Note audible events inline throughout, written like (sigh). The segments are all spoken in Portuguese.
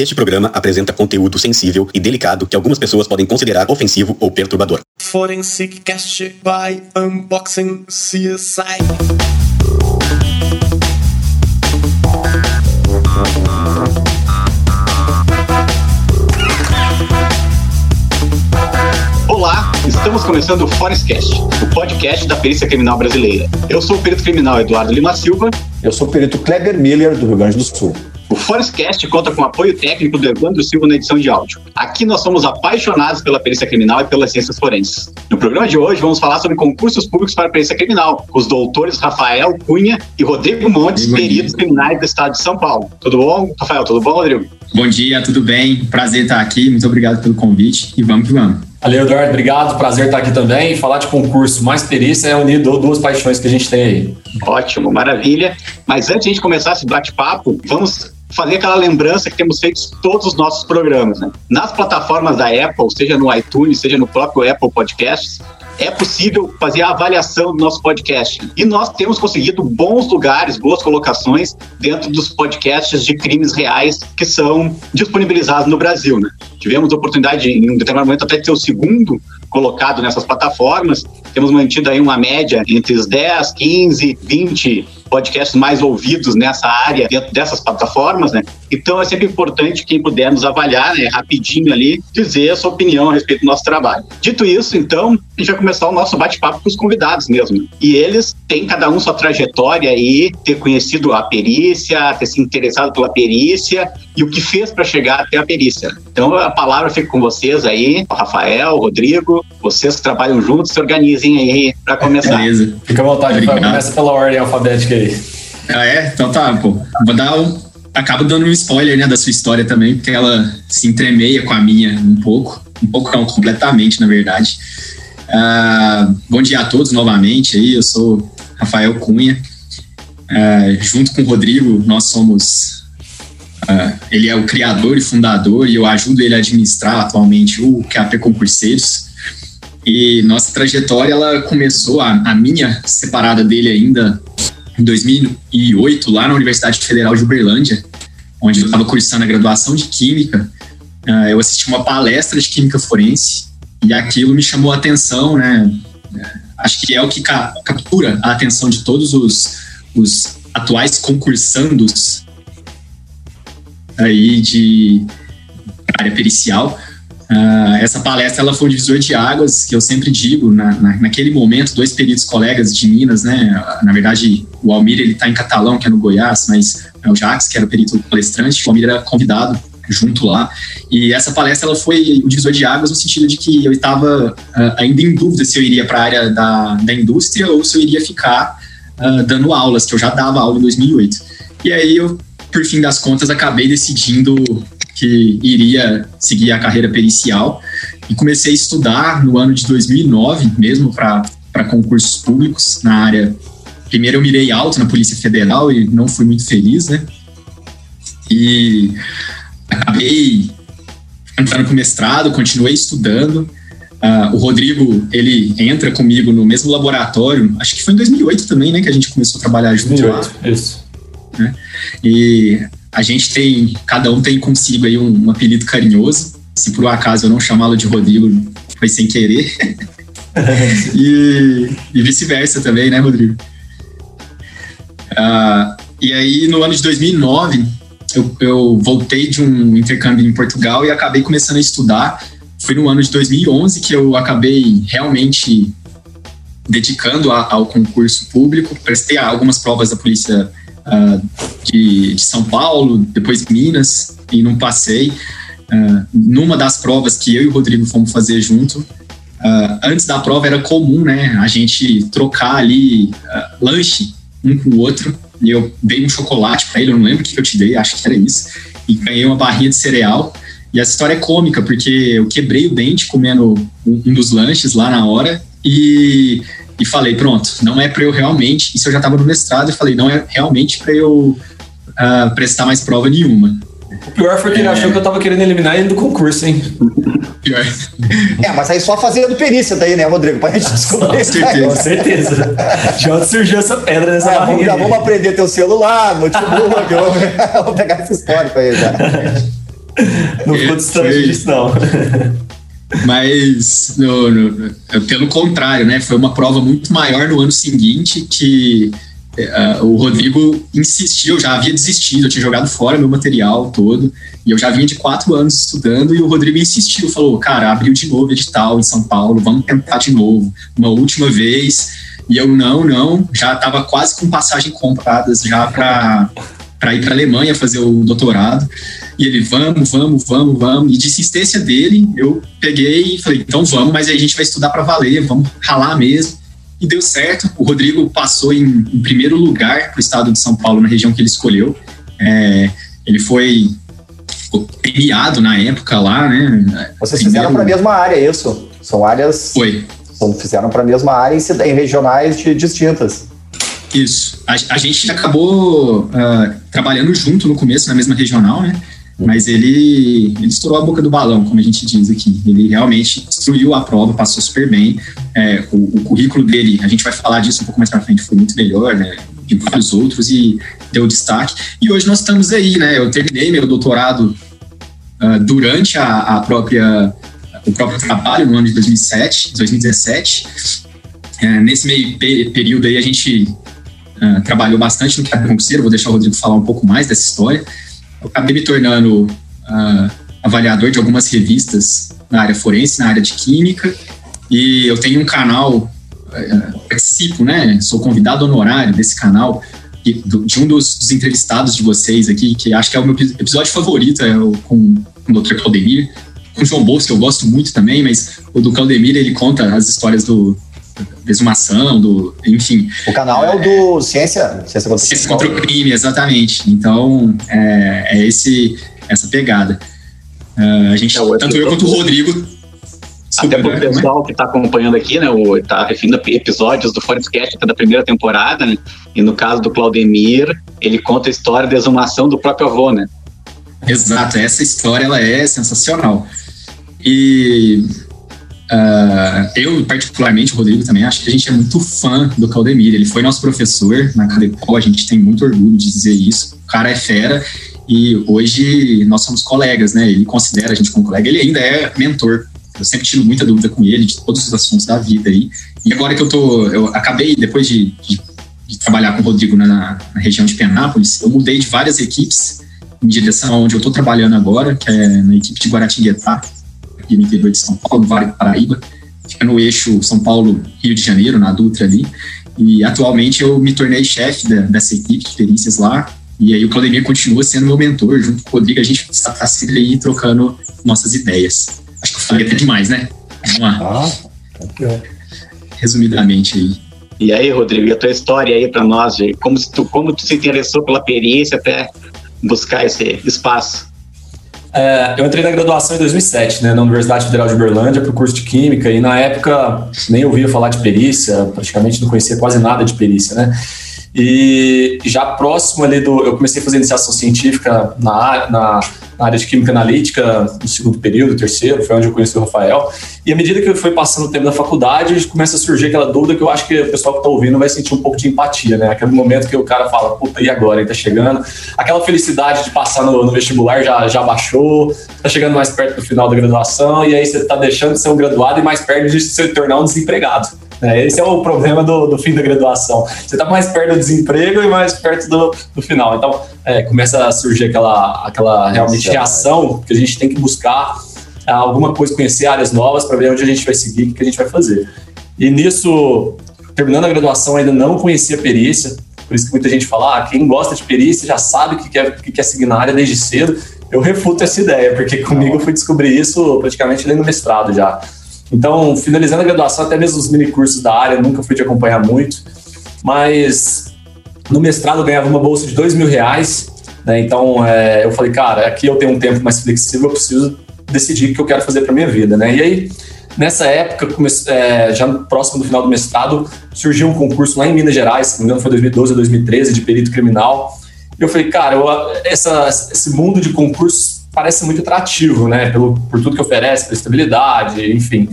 Este programa apresenta conteúdo sensível e delicado que algumas pessoas podem considerar ofensivo ou perturbador. Forensic Cast by Unboxing CSI. Olá, estamos começando o Forestcast, o podcast da perícia criminal brasileira. Eu sou o perito criminal Eduardo Lima Silva. Eu sou o perito Kleber Miller, do Rio Grande do Sul. O Forestcast conta com o apoio técnico do Evandro Silva na edição de áudio. Aqui nós somos apaixonados pela perícia criminal e pelas ciências forenses. No programa de hoje vamos falar sobre concursos públicos para a perícia criminal, com os doutores Rafael Cunha e Rodrigo Montes, peritos criminais do estado de São Paulo. Tudo bom, Rafael? Tudo bom, Rodrigo? Bom dia, tudo bem? Prazer estar aqui. Muito obrigado pelo convite e vamos que vamos. Valeu, Eduardo. Obrigado. Prazer estar aqui também. Falar de concurso mais perícia é unir duas paixões que a gente tem aí. Ótimo, maravilha. Mas antes de a gente começar esse bate-papo, vamos fazer aquela lembrança que temos feito todos os nossos programas. Né? Nas plataformas da Apple, seja no iTunes, seja no próprio Apple Podcasts, é possível fazer a avaliação do nosso podcast. E nós temos conseguido bons lugares, boas colocações dentro dos podcasts de crimes reais que são disponibilizados no Brasil. Né? Tivemos a oportunidade, em um determinado momento, até de ser o segundo colocado nessas plataformas. Temos mantido aí uma média entre os 10, 15, 20 podcasts mais ouvidos nessa área dentro dessas plataformas, né? Então é sempre importante quem puder nos avaliar, né, rapidinho ali, dizer a sua opinião a respeito do nosso trabalho. Dito isso, então, a gente vai começar o nosso bate-papo com os convidados mesmo. E eles têm cada um sua trajetória aí, ter conhecido a perícia, ter se interessado pela perícia e o que fez para chegar até a perícia. Então a palavra fica com vocês aí, o Rafael, o Rodrigo, vocês que trabalham juntos, se organizem aí para começar. Beleza. Fica à vontade, Rafael. Começa pela ordem alfabética Ah, é? Então tá, pô. Vou dar um. Acabo dando um spoiler, né, da sua história também, porque ela se entremeia com a minha um pouco. Um pouco não, completamente, na verdade. Uh, bom dia a todos novamente aí. Eu sou Rafael Cunha. Uh, junto com o Rodrigo, nós somos. Uh, ele é o criador e fundador, e eu ajudo ele a administrar atualmente o QAP Concurseiros. E nossa trajetória ela começou, a, a minha separada dele ainda, em 2008, lá na Universidade Federal de Uberlândia, onde eu estava cursando a graduação de Química. Uh, eu assisti uma palestra de Química Forense e aquilo me chamou a atenção, né? Acho que é o que ca captura a atenção de todos os, os atuais concursandos aí de área pericial, Uh, essa palestra ela foi um divisor de águas, que eu sempre digo, na, na, naquele momento, dois peritos colegas de Minas, né, na verdade, o Almir ele está em Catalão, que é no Goiás, mas é o Jax, que era o perito palestrante, o Almir era convidado junto lá, e essa palestra ela foi um divisor de águas no sentido de que eu estava uh, ainda em dúvida se eu iria para a área da, da indústria ou se eu iria ficar uh, dando aulas, que eu já dava aula em 2008. E aí eu, por fim das contas, acabei decidindo que iria seguir a carreira pericial e comecei a estudar no ano de 2009 mesmo para concursos públicos na área. Primeiro eu mirei alto na Polícia Federal e não fui muito feliz, né? E acabei entrando para o mestrado, continuei estudando. Uh, o Rodrigo, ele entra comigo no mesmo laboratório, acho que foi em 2008 também, né, que a gente começou a trabalhar junto 2008, lá. Isso. Né? E a gente tem, cada um tem consigo aí um, um apelido carinhoso. Se por um acaso eu não chamá-lo de Rodrigo, foi sem querer. (laughs) e, e vice-versa também, né, Rodrigo? Uh, e aí, no ano de 2009, eu, eu voltei de um intercâmbio em Portugal e acabei começando a estudar. Foi no ano de 2011 que eu acabei realmente dedicando a, ao concurso público. Prestei algumas provas da Polícia uh, de, de, São Paulo, depois Minas, e não passei. Uh, numa das provas que eu e o Rodrigo fomos fazer junto, uh, antes da prova era comum, né, a gente trocar ali lanche um com o outro, e eu dei um chocolate para ele, eu não lembro o que eu te dei, acho que era isso, e ganhei uma barrinha de cereal, e essa história é cômica, porque eu quebrei o dente comendo um, um dos lanches lá na hora, e e falei, pronto, não é para eu realmente, isso eu já estava no mestrado, e falei, não é realmente para eu uh, prestar mais prova nenhuma. O pior foi que ele é... achou que eu tava querendo eliminar ele do concurso, hein? Pior. (laughs) É, mas aí só fazendo perícia daí, né, Rodrigo? Pra gente (laughs) descobrir. Com certeza. Com certeza. Já surgiu essa pedra nessa é, vamos, Já vamos aprender teu celular, notebook. (laughs) vamos pegar essa história aí já. não ficou distante Foi. disso, não. Mas, no- no- pelo contrário, né? Foi uma prova muito maior no ano seguinte que eh, o Rodrigo insistiu, eu já havia desistido, eu tinha jogado fora meu material todo, e eu já vinha de quatro anos estudando, e o Rodrigo insistiu, falou, cara, abriu de novo edital em São Paulo, vamos tentar de novo, uma última vez, e eu, não, não, já estava quase com passagem compradas já para para ir para Alemanha fazer o doutorado. E ele, vamos, vamos, vamos, vamos. E de insistência dele, eu peguei e falei, então vamos, mas aí a gente vai estudar para valer, vamos ralar mesmo. E deu certo. O Rodrigo passou em, em primeiro lugar para o estado de São Paulo, na região que ele escolheu. É, ele foi premiado na época lá, né? Vocês fizeram para a mesma área, isso? São áreas. Foi, São, fizeram para a mesma área em, em regionais de- distintas. Isso. A, a gente acabou ah, trabalhando junto no começo, na mesma regional, né? Mas ele, ele estourou a boca do balão, como a gente diz aqui. Ele realmente destruiu a prova, passou super bem. É, o, o currículo dele, a gente vai falar disso um pouco mais pra frente, foi muito melhor, né? De vários outros e deu destaque. E hoje nós estamos aí, né? Eu terminei meu doutorado ah, durante a, a própria o próprio trabalho no ano de 2007, 2017. É, nesse meio pe- período aí a gente ah, trabalhou bastante no mercado concurseiro, vou deixar o Rodrigo falar um pouco mais dessa história. Eu acabei me tornando ah, avaliador de algumas revistas na área forense, na área de química, e eu tenho um canal, ah, participo, né? Sou convidado honorário desse canal, e do- de um dos, dos entrevistados de vocês aqui, que acho que é o meu epi- episódio favorito, é o com, com o Dr. Claudemir, com o João Bolso, que eu gosto muito também, mas o do Claudemir, ele conta as histórias do da exumação, do, enfim, O canal é, o do Ciência, Ciência contra Ciência contra o crime, exatamente. Então, é, é esse, essa pegada. Ah, a gente, É, o tanto eu quanto o Rodrigo. Até pro né? pessoal que está acompanhando aqui, né? O, tá referindo a episódios do Forestcast até da primeira temporada, né? E no caso do Claudemir, ele conta a história da exumação do próprio avô, né? Exato, essa história ela é sensacional. E ah, eu, particularmente, o Rodrigo também, acho que a gente é muito fã do Claudemir. Ele foi nosso professor na Cadepol, a gente tem muito orgulho de dizer isso. O cara é fera e hoje nós somos colegas, né? Ele considera a gente como colega, ele ainda é mentor. Eu sempre tive muita dúvida com ele de todos os assuntos da vida aí. E agora que eu tô, eu acabei, depois de, de, de trabalhar com o Rodrigo na, na região de Penápolis, eu mudei de várias equipes em direção aonde eu estou trabalhando agora, que é na equipe de Guaratinguetá, aqui no interior de São Paulo, no Vale do Paraíba. Fica no eixo São Paulo-Rio de Janeiro, na Dutra ali. E atualmente eu me tornei chefe da- dessa equipe de perícias lá. E aí o Claudemir continua sendo meu mentor, junto com o Rodrigo, a gente está tá sempre aí trocando nossas ideias. Acho que eu falei até demais, né? Vamos lá, Ah, resumidamente aí. E aí, Rodrigo, e a tua história aí para nós, como, se tu, como tu se interessou pela perícia até buscar esse espaço? É, eu entrei na graduação em 2007, né, na Universidade Federal de Uberlândia, para o curso de Química, e na época nem ouvia falar de perícia, praticamente não conhecia quase nada de perícia, né? E já próximo ali do. Eu comecei a fazer iniciação científica na, na, na área de Química Analítica, no segundo período, terceiro, foi onde eu conheci o Rafael. E à medida que foi passando o tempo da faculdade, começa a surgir aquela dúvida que eu acho que o pessoal que está ouvindo vai sentir um pouco de empatia, né? Aquele momento que o cara fala, puta, e agora? Ele tá chegando. Aquela felicidade de passar no, no vestibular já, já baixou, tá chegando mais perto do final da graduação, e aí você tá deixando de ser um graduado e mais perto de se tornar um desempregado. Né? Esse é o problema do, do fim da graduação. Você tá mais perto do desemprego e mais perto do, do final. Então, é, começa a surgir aquela, aquela realmente reação que a gente tem que buscar ah, alguma coisa, conhecer áreas novas para ver onde a gente vai seguir, o que a gente vai fazer. E nisso, terminando a graduação, ainda não conhecia perícia, por isso que muita gente fala, ah, quem gosta de perícia já sabe o que quer, que quer seguir na área desde cedo. Eu refuto essa ideia, porque comigo eu fui descobrir isso praticamente no mestrado já. Então, finalizando a graduação, até mesmo os minicursos da área, nunca fui te acompanhar muito, mas no mestrado eu ganhava uma bolsa de dois mil reais, né? Então, é, eu falei, cara, aqui eu tenho um tempo mais flexível, eu preciso decidir o que eu quero fazer para minha vida, né? E aí, nessa época, é, já próximo do final do mestrado, surgiu um concurso lá em Minas Gerais, se não me engano foi 2012 ou 2013, de perito criminal. E eu falei, cara, eu, essa, esse mundo de concursos parece muito atrativo, né? Pelo, por tudo que oferece, pela estabilidade, enfim.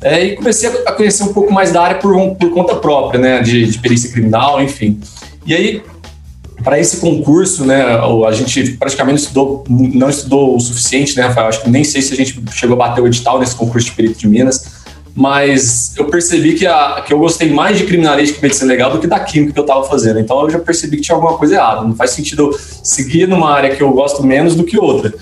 É, e comecei a conhecer um pouco mais da área por, por conta própria, né? De, de perícia criminal, enfim. E aí, para esse concurso, né, a gente praticamente estudou, não estudou o suficiente, né, Rafael? Acho que nem sei se a gente chegou a bater o edital nesse concurso de perito de Minas, mas eu percebi que, a, que eu gostei mais de criminalística e medicina legal do que da química que eu estava fazendo. Então eu já percebi que tinha alguma coisa errada. Não faz sentido eu seguir numa área que eu gosto menos do que outra.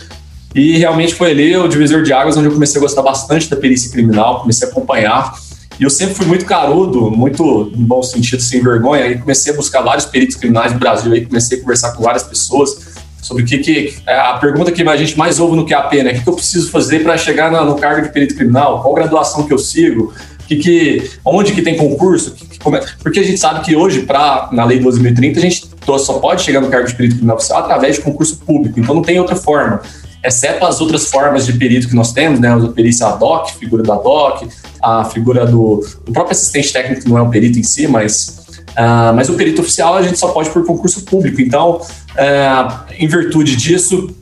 E realmente foi ali o divisor de águas onde eu comecei a gostar bastante da perícia criminal, comecei a acompanhar. E eu sempre fui muito carudo, muito, no bom sentido, sem vergonha. Aí comecei a buscar vários peritos criminais no Brasil, aí comecei a conversar com várias pessoas sobre o que, que é a pergunta que a gente mais ouve no QAP, né? O que, que eu preciso fazer para chegar no, cargo de perito criminal? Qual graduação que eu sigo? Que, que, onde que tem concurso? Que, que, é? Porque a gente sabe que hoje, pra, na Lei 12.030, a gente só pode chegar no cargo de perito criminal oficial através de concurso público, então não tem outra forma. Exceto as outras formas de perito que nós temos, né? A perícia ad hoc, figura da DOC, a figura do, do próprio assistente técnico, que não é um perito em si, mas Uh, mas o perito oficial a gente só pode por concurso público. Então, uh, em virtude disso,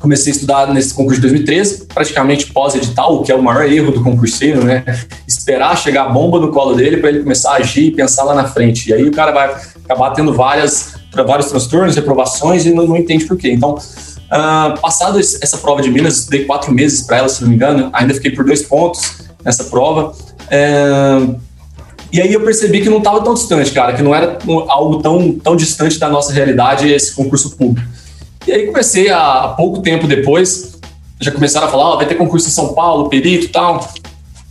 comecei a estudar nesse concurso de 2013, praticamente pós-edital, o que é o maior erro do concurseiro, né? Esperar chegar a bomba no colo dele para ele começar a agir e pensar lá na frente. E aí o cara vai acabar tendo várias, vários transtornos, reprovações e não, não entende por quê. Então, uh, passado essa prova de Minas, dei quatro meses para ela, se não me engano, ainda fiquei por dois pontos nessa prova. Uh, e aí eu percebi que não estava tão distante, cara, que não era algo tão, tão distante da nossa realidade esse concurso público. E aí comecei a, pouco tempo depois, já começaram a falar, oh, vai ter concurso em São Paulo, perito e tal.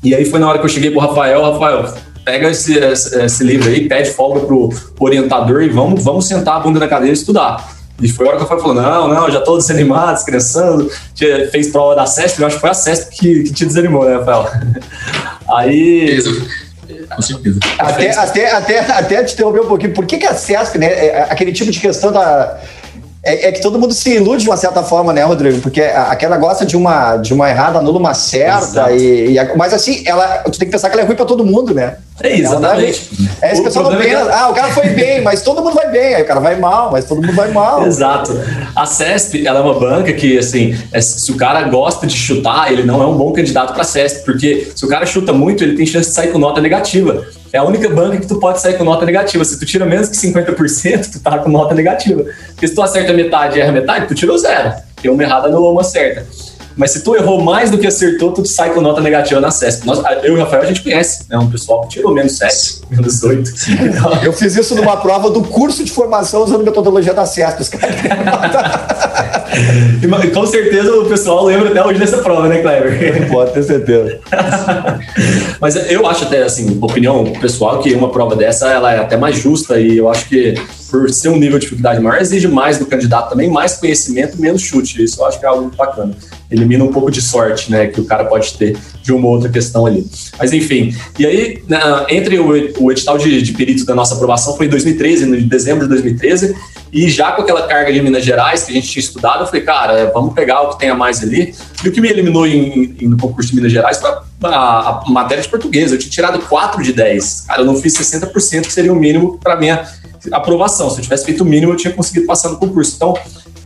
E aí foi na hora que eu cheguei pro Rafael, Rafael, pega esse, esse, esse livro aí, pede folga pro, orientador e vamos, vamos sentar a bunda na cadeira e estudar. E foi a hora que o Rafael falou: não, não, já tô desanimado, descrensando. Fez prova da CESP, eu acho que foi a CESP que, que te desanimou, né, Rafael? (laughs) Aí. Isso com certeza. Até, até, até, até te interromper um pouquinho, por que, que a CESP, né, é, é aquele tipo de questão da. É, é, que todo mundo se ilude de uma certa forma, né, Rodrigo? Porque aquela gosta de uma, de uma errada anula uma certa. E, e, mas assim, ela, tu tem que pensar que ela é ruim para todo mundo, né? É, exatamente. É isso que o pessoal não pensa. Que... Ah, o cara foi bem, mas todo mundo vai bem. Aí o cara vai mal, mas todo mundo vai mal. Exato. A CESP, ela é uma banca que, assim, é, se o cara gosta de chutar, ele não é um bom candidato para a CESP, porque se o cara chuta muito, ele tem chance de sair com nota negativa. É a única banca que tu pode sair com nota negativa. Se tu tira menos que 50%, tu tá com nota negativa. Porque se tu acerta metade e erra metade, tu tirou zero. Porque uma errada anulou uma certa. Mas se tu errou mais do que acertou, tu sai com nota negativa na CESP. Nós, eu e o Rafael a gente conhece, né? Um pessoal que tirou menos 7, menos 8. Então... Eu fiz isso numa prova do curso de formação usando metodologia da CESP. Os caras (laughs) com certeza o pessoal lembra até hoje dessa prova, né, Kleber? Pode ter certeza. (laughs) Mas eu acho até, assim, opinião pessoal, que uma prova dessa ela é até mais justa e eu acho que por ser um nível de dificuldade maior, exige mais do candidato também, mais conhecimento, menos chute. Isso eu acho que é algo bacana. Elimina um pouco de sorte, né, que o cara pode ter de uma outra questão ali. Mas enfim, e aí, na, entre o, o edital de, de perito da nossa aprovação foi em 2013, no dezembro de 2013, e já com aquela carga de Minas Gerais que a gente tinha estudado, eu falei, cara, vamos pegar o que tem a mais ali. E o que me eliminou em, em, no concurso de Minas Gerais foi a, a, matéria de português. Eu tinha tirado 4 de 10. Cara, eu não fiz 60%, que seria o mínimo para minha aprovação. Se eu tivesse feito o mínimo, eu tinha conseguido passar no concurso. Então,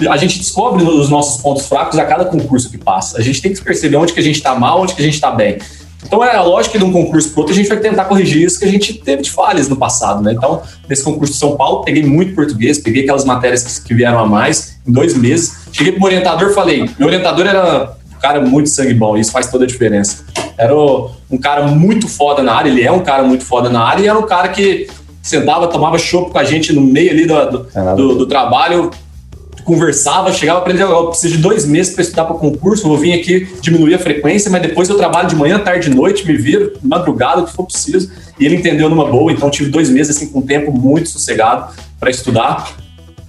a gente descobre os nossos pontos fracos a cada concurso que passa. A gente tem que perceber onde que a gente está mal, onde que a gente está bem. Então é lógico que de um concurso para outro a gente vai tentar corrigir isso que a gente teve de falhas no passado, né? Então, nesse concurso de São Paulo, peguei muito português, peguei aquelas matérias que, vieram a mais em dois meses. Cheguei para o orientador e falei: meu orientador era um cara muito sangue bom, isso faz toda a diferença. Era um cara muito foda na área, ele é um cara muito foda na área e era um cara que sentava, tomava chopp com a gente no meio ali do, do, do, do trabalho, conversava, chegava ele, eu preciso de dois meses para estudar para concurso, vou vir aqui diminuir a frequência, mas depois eu trabalho de manhã, tarde noite, me viro, madrugada, o que for preciso. E ele entendeu numa boa, então tive dois meses assim com um tempo muito sossegado para estudar.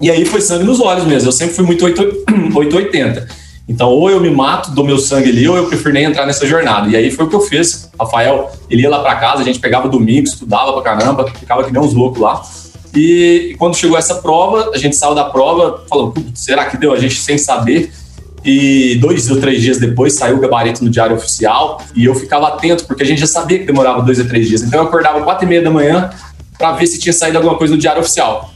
E aí foi sangue nos olhos mesmo, eu sempre fui muito 880. (clears throat) Então, ou eu me mato, dou meu sangue ali, ou eu prefiro nem entrar nessa jornada. E aí foi o que eu fiz. Rafael, ele ia lá para casa, a gente pegava domingo, estudava pra caramba, ficava que nem uns loucos lá. E quando chegou essa prova, a gente saiu da prova, falou, será que deu? A gente sem saber. E dois ou três dias depois saiu o gabarito no Diário Oficial e eu ficava atento, porque a gente já sabia que demorava dois ou três dias. Então eu acordava quatro e meia da manhã para ver se tinha saído alguma coisa no Diário Oficial.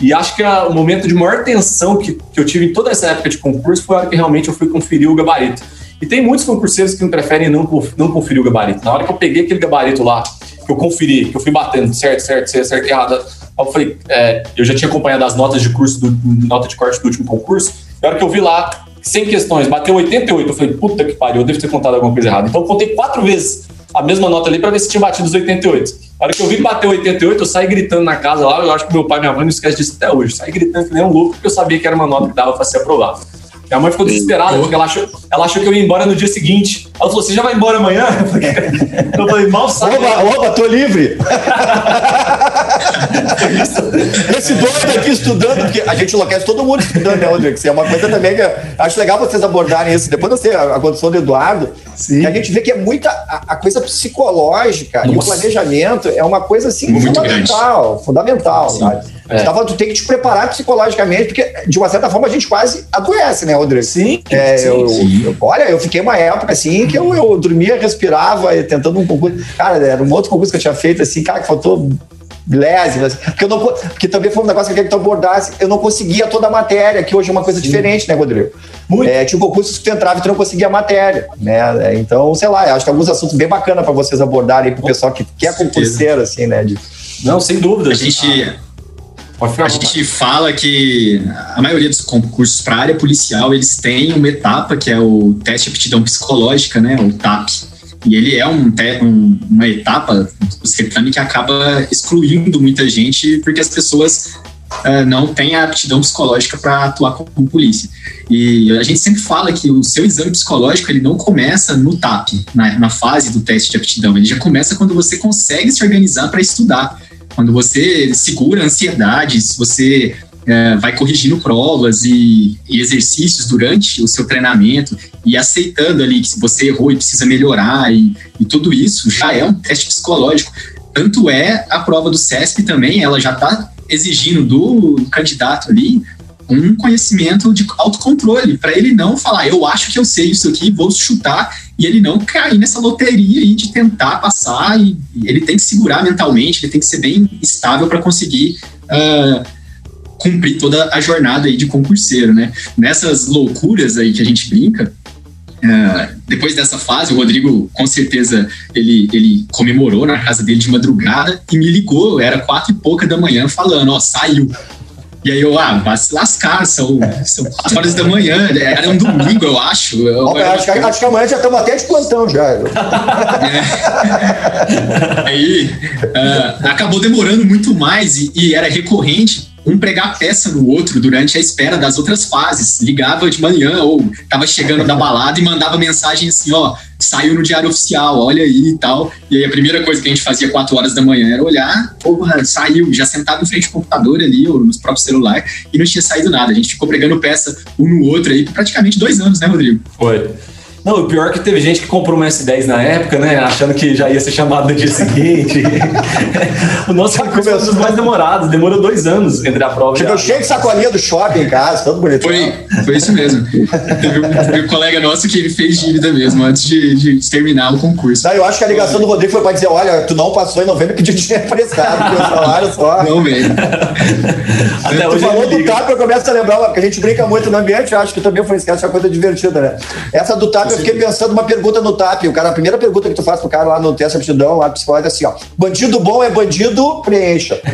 E acho que o momento de maior tensão que, que eu tive em toda essa época de concurso foi a hora que realmente eu fui conferir o gabarito. E tem muitos concurseiros que preferem não, não conferir o gabarito. Na hora que eu peguei aquele gabarito lá, que eu conferi, que eu fui batendo certo, certo, certo, certo errado, eu falei, é, eu já tinha acompanhado as notas de curso, do, nota de corte do último concurso, e a hora que eu vi lá, 100 questões, bateu 88, eu falei, puta que pariu, eu devo ter contado alguma coisa errada. Então eu contei quatro vezes a mesma nota ali para ver se tinha batido os 88. A hora que eu vi que bateu 88, eu saí gritando na casa lá, eu acho que meu pai e minha mãe não esquecem disso até hoje. Saí gritando que nem um louco, porque eu sabia que era uma nota que dava para ser aprovada. Minha mãe ficou desesperada, porque ela achou, ela achou que eu ia embora no dia seguinte. Ela falou: Você já vai embora amanhã? (laughs) Eu falei: Mal sabe. Oba, oba, tô livre. (laughs) Esse doido aqui estudando, porque a gente enlouquece todo mundo estudando, né, Rodrigo? Isso é uma coisa também que eu acho legal vocês abordarem isso. Depois você, a condição do Eduardo, Sim. que a gente vê que é muita. A, a coisa psicológica e o Nossa. planejamento é uma coisa assim Muito fundamental. Fundamental, sabe? É. Tu, tava- tu tem que te preparar psicologicamente, porque de uma certa forma a gente quase adoece, né, Rodrigo? Sim, É, sim, eu, sim. eu- olha, eu fiquei uma época assim que eu, eu dormia, respirava, tentando um concurso. Cara, era um outro concurso que eu tinha feito assim, cara, que faltou milésimo, assim, porque, eu não, porque também foi um negócio que eu queria que tu abordasse. Eu não conseguia toda a matéria, que hoje é uma coisa diferente, né, Rodrigo? Muito. É, tinha concursos que tu entrava e tu não conseguia a matéria, né? É, Então, sei lá, acho que alguns assuntos bem bacanas para vocês abordarem pro pessoal que, que é concurseiro, assim, né? de- Não, sem dúvida. A gente, a gente fala que a maioria dos concursos para a área policial, eles têm uma etapa que é o teste de aptidão psicológica, né, o TAP. E ele é um, um- uma etapa do certame que acaba excluindo muita gente porque as pessoas ah, não têm a aptidão psicológica para atuar como polícia. E a gente sempre fala que o seu exame psicológico ele não começa no TAP, na, na fase do teste de aptidão. Ele já começa quando você consegue se organizar para estudar. Quando você segura a ansiedade, se você é, vai corrigindo provas e, e exercícios durante o seu treinamento e aceitando ali que se você errou e precisa melhorar e, e tudo isso já é um teste psicológico. Tanto é a prova do CESP também, ela já está exigindo do candidato ali um conhecimento de autocontrole, para ele não falar, eu acho que eu sei isso aqui, vou chutar, e ele não cair nessa loteria aí de tentar passar, e, ele tem que segurar mentalmente, ele tem que ser bem estável para conseguir ah, cumprir toda a jornada aí de concurseiro, né? Nessas loucuras aí que a gente brinca, ah, depois dessa fase, o Rodrigo, com certeza, ele, ele comemorou na casa dele de madrugada e me ligou, era quatro e pouca da manhã, falando, ó, saiu. E aí eu, ah, vai se lascar, são, são quatro horas da manhã, era um domingo, eu acho. Eu, acho, que, acho que amanhã já estamos até de plantão já. (laughs) Aí ah, acabou demorando muito mais e, e era recorrente um pregar peça no outro durante a espera das outras fases. Ligava de manhã ou tava chegando da balada e mandava mensagem assim, ó, saiu no diário oficial, olha aí e tal. E aí a primeira coisa que a gente fazia 4 horas da manhã era olhar, porra, saiu, já sentado em frente ao computador ali ou nos próprios celular e não tinha saído nada. A gente ficou pregando peça um no outro aí por praticamente dois anos, né, Rodrigo? Foi. Não, o pior é que teve gente que comprou uma S10 na época, né? Achando que já ia ser chamado no dia seguinte. (laughs) o nosso concurso foi um dos mais demorados, demorou dois anos entre a prova Chegou cheio de sacolinha do shopping em casa, todo bonito. Foi, foi isso mesmo. Teve um, teve um colega nosso que ele fez dívida mesmo antes de, de terminar o concurso. Não, eu acho que a ligação do Rodrigo foi para dizer: olha, tu não passou em novembro que dinheiro emprestado, porque o salário só. (laughs) Não, velho. Até Tu hoje falou do. TAP, eu começo a lembrar, porque a gente brinca muito no ambiente, eu acho que também foi esquece uma coisa divertida, né? Essa do TAP, eu fiquei pensando uma pergunta no TAP. O cara, a primeira pergunta que tu faz pro cara lá no teste de aptidão, lá psicológico, é assim, ó. Bandido bom é bandido, preencha. (laughs)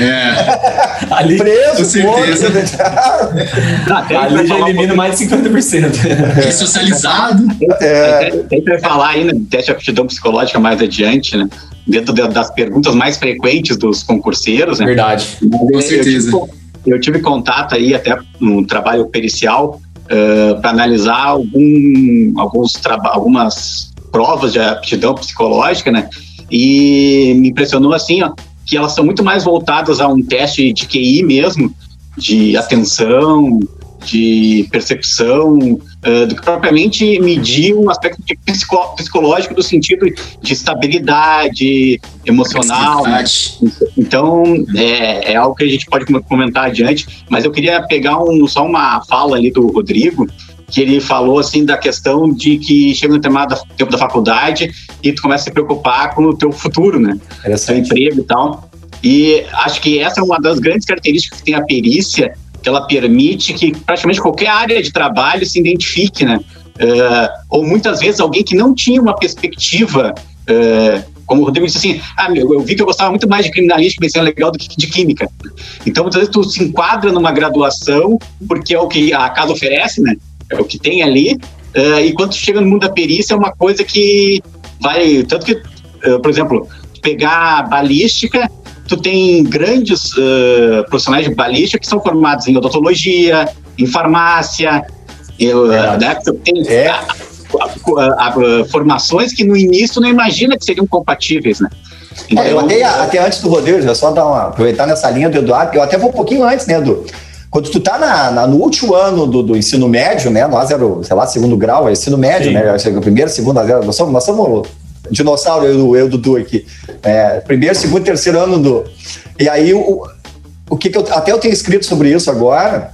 É, (laughs) Ali, Preso, Com certeza. morto. (laughs) ali já elimina mais de 50%. socializado. É. Tem que falar aí, né, teste de aptidão psicológica mais adiante, né? Dentro da- das perguntas mais frequentes dos concurseiros, né? Verdade. Com certeza. Eu tive, eu tive contato aí até no trabalho pericial para analisar algum, alguns algumas provas de aptidão psicológica, né? E me impressionou assim, ó, que elas são muito mais voltadas a um teste de QI mesmo, de atenção, de percepção, eh, do que propriamente medir um aspecto psico- psicológico do sentido de estabilidade emocional, Flexibilidade. então, é, é algo que a gente pode comentar adiante, mas eu queria pegar um, só uma fala ali do Rodrigo, que ele falou assim da questão de que chega no determinado tempo da faculdade e tu começa a se preocupar com o teu futuro, né? Interessante. emprego e tal. E acho que essa é uma das grandes características que tem a perícia, que ela permite que praticamente qualquer área de trabalho se identifique, né? Eh, ou muitas vezes alguém que não tinha uma perspectiva eh, como o Rodrigo disse assim, ah, meu, eu vi que eu gostava muito mais de criminalística, medicina legal do que de química. Então, muitas vezes tu se enquadra numa graduação, porque é o que a casa oferece, né? É o que tem ali, uh, e quando tu chega no mundo da perícia, é uma coisa que vai, tanto que, uh, por exemplo, pegar balística, tu tem grandes uh, profissionais de balística que são formados em odontologia, em farmácia, eu, É. né, tu tem É. a- a- a- formações que no início não imagina que seriam compatíveis, né? É, eu até, até antes do Rodrigo, já só dar uma, aproveitar nessa linha do Eduardo, eu até vou um pouquinho antes, né, Edu? Quando tu tá na, na- no último ano do, do ensino médio, né? Nós era, o, sei lá, segundo grau, é ensino médio, Sim. né? Primeiro, segundo, nós somos, nós somos dinossauro, eu, eu Dudu aqui. É, primeiro, segundo, terceiro ano do. E aí, o, o que, que eu. Até eu tenho escrito sobre isso agora,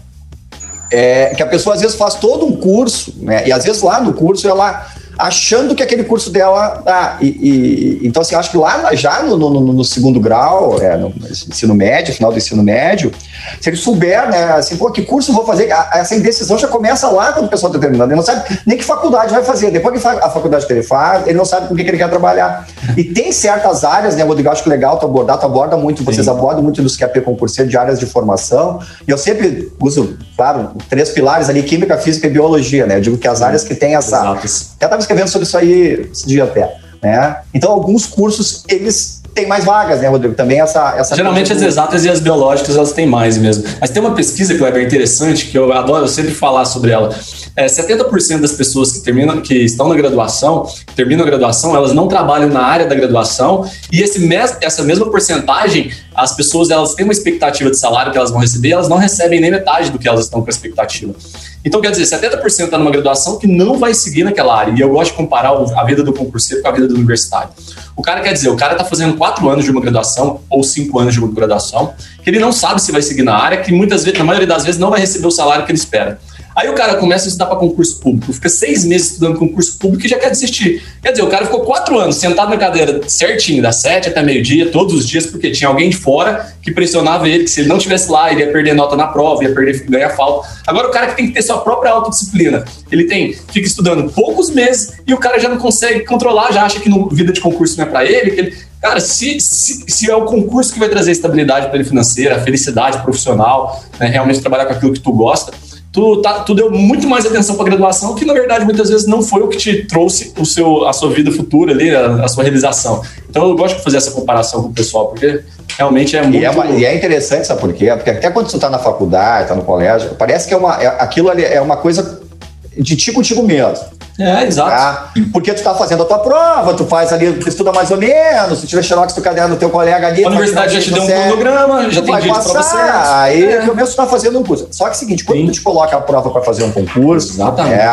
é que a pessoa às vezes faz todo um curso, né? E às vezes lá no curso ela achando que aquele curso dela dá. E, e- então, assim, acho que lá já no- no- no segundo grau, é, no ensino médio, final do ensino médio, se ele souber, né, assim, pô, que curso eu vou fazer? Essa indecisão já começa lá quando o pessoal está terminando. Ele não sabe nem que faculdade vai fazer. Depois que a faculdade que ele faz, ele não sabe com o que que ele quer trabalhar. E tem certas áreas, né, Rodrigo, acho que legal tu abordar, tu aborda muito, vocês abordam muito nos QAP concurseiro de áreas de formação. E eu sempre uso, claro, três pilares ali, química, física e biologia, né? Eu digo que as áreas que têm essa, Exatas. até estava escrevendo sobre isso aí esse dia até. Né? Então, alguns cursos, eles têm mais vagas, né, Rodrigo? Também essa. essa Geralmente as exatas e as biológicas elas têm mais mesmo. Mas tem uma pesquisa, Kleber, interessante, que eu adoro sempre falar sobre ela. É, 70% das pessoas que terminam, que estão na graduação, que terminam a graduação, elas não trabalham na área da graduação, e esse mes essa mesma porcentagem, as pessoas elas têm uma expectativa de salário que elas vão receber, elas não recebem nem metade do que elas estão com a expectativa. Então, quer dizer, 70% está numa graduação que não vai seguir naquela área. E eu gosto de comparar a vida do concurseiro com a vida do universitário. O cara quer dizer, o cara está fazendo quatro anos de uma graduação ou cinco anos de uma graduação, que ele não sabe se vai seguir na área, que muitas vezes, na maioria das vezes, não vai receber o salário que ele espera. Aí o cara começa a estudar para concurso público, fica seis meses estudando concurso público e já quer desistir. Quer dizer, o cara ficou quatro anos sentado na cadeira certinho, das sete até meio-dia, todos os dias, porque tinha alguém de fora que pressionava ele, que se ele não tivesse lá, ele ia perder nota na prova, ia perder ganhar falta. Agora o cara que tem que ter sua própria autodisciplina, ele tem, fica estudando poucos meses e o cara já não consegue controlar, já acha que no, vida de concurso não é para ele, que ele Cara, se, se, se é o concurso que vai trazer estabilidade para ele financeira, felicidade profissional, né, realmente trabalhar com aquilo que tu gosta, tu, tá, tu deu muito mais atenção para a graduação, que na verdade muitas vezes não foi o que te trouxe o seu, a sua vida futura ali, a, a sua realização. Então eu gosto de fazer essa comparação com o pessoal, porque realmente é muito. E é, uma- e é interessante, sabe por quê? Porque até quando tu tá na faculdade, tá no colégio, parece que é uma, é- aquilo ali é uma coisa de ti contigo mesmo. É, exato. Tá? Porque tu tá fazendo a tua prova, tu faz ali, tu estuda mais ou menos, tu tira xerox do caderno do teu colega ali. A universidade já te deu um cronograma, já tu tem dito para você. passar, aí É. pelo menos tu tá fazendo um curso. Só que é o seguinte, quando Sim. tu te coloca a prova para fazer um concurso, Exatamente. é,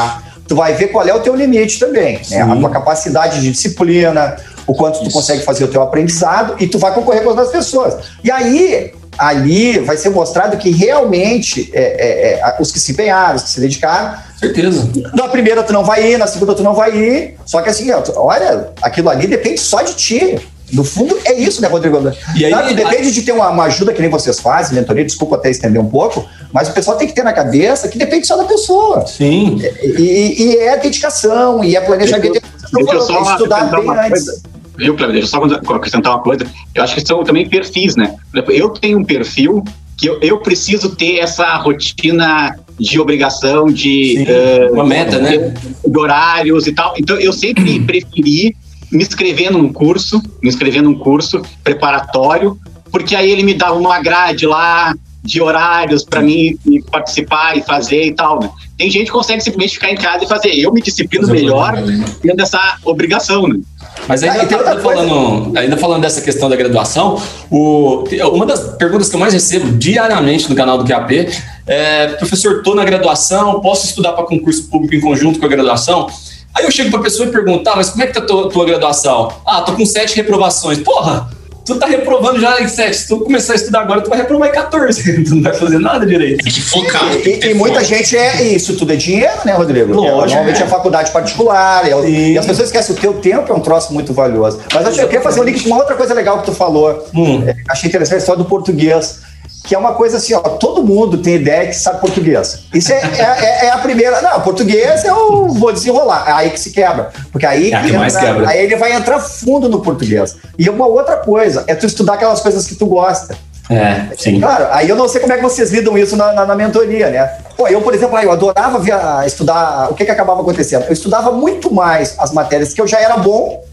tu vai ver qual é o teu limite também, né? A tua capacidade de disciplina, o quanto tu Isso. consegue fazer o teu aprendizado e tu vai concorrer com as outras pessoas. E aí, ali vai ser mostrado que realmente é, é, é, os que se empenharam, os que se dedicaram, Certeza. na primeira tu não vai ir, na segunda tu não vai ir. Só que assim, olha, aquilo ali depende só de ti. No fundo, é isso, né, Rodrigo? E aí- Sabe, depende de ter uma, uma ajuda que nem vocês fazem, mentoria, desculpa até estender um pouco, mas o pessoal tem que ter na cabeça que depende só da pessoa. Sim. E, e- e é dedicação, e é planejamento. Deixa eu só é estudar acrescentar bem antes. coisa. Viu, Cleber? Deixa eu só acrescentar uma coisa. Eu acho que são também perfis, né? Eu tenho um perfil que eu, eu preciso ter essa rotina de obrigação, de, Sim, eh, uma meta, né? de horários e tal. Então, eu sempre (clears throat) preferi me inscrever num curso, me inscrever num curso preparatório, porque aí ele me dava uma grade lá de horários para mim me participar e fazer e tal. Né? Tem gente que consegue simplesmente ficar em casa e fazer. Eu me disciplino melhor né? tendo essa obrigação, né? Mas ainda, Ah, ainda falando, ainda falando dessa questão da graduação, o- uma das perguntas que eu mais recebo diariamente no canal do QAP é: professor, estou na graduação, posso estudar para concurso público em conjunto com a graduação? Aí eu chego para a pessoa e pergunto: tá, mas como é que tá a tua, tua graduação? Ah, tô com sete reprovações. Porra! Tu tá reprovando já em sete. Se tu começar a estudar agora, tu vai reprovar em 14. (laughs) tu não vai fazer nada direito. Tem que focar. E, ter e muita foco. gente é isso, tudo é dinheiro, né, Rodrigo? Lógico, É, Normalmente é. é faculdade particular. é e as pessoas esquecem, o teu tempo é um troço muito valioso. Mas eu queria fazer um link com uma outra coisa legal que tu falou. Hum. É, achei interessante a história do português. Que é uma coisa assim, ó, todo mundo tem ideia que sabe português. Isso é, é, é- é a primeira. Não, português eu vou desenrolar. É aí que se quebra. Porque aí, É entra- quebra. aí ele vai entrar fundo no português. E uma outra coisa é tu estudar aquelas coisas que tu gosta. É, sim. Claro, aí eu não sei como é que vocês lidam isso na, na, na mentoria, né? Pô, eu, por exemplo, eu adorava ver, a- estudar. O que que acabava acontecendo? Eu estudava muito mais as matérias que eu já era bom,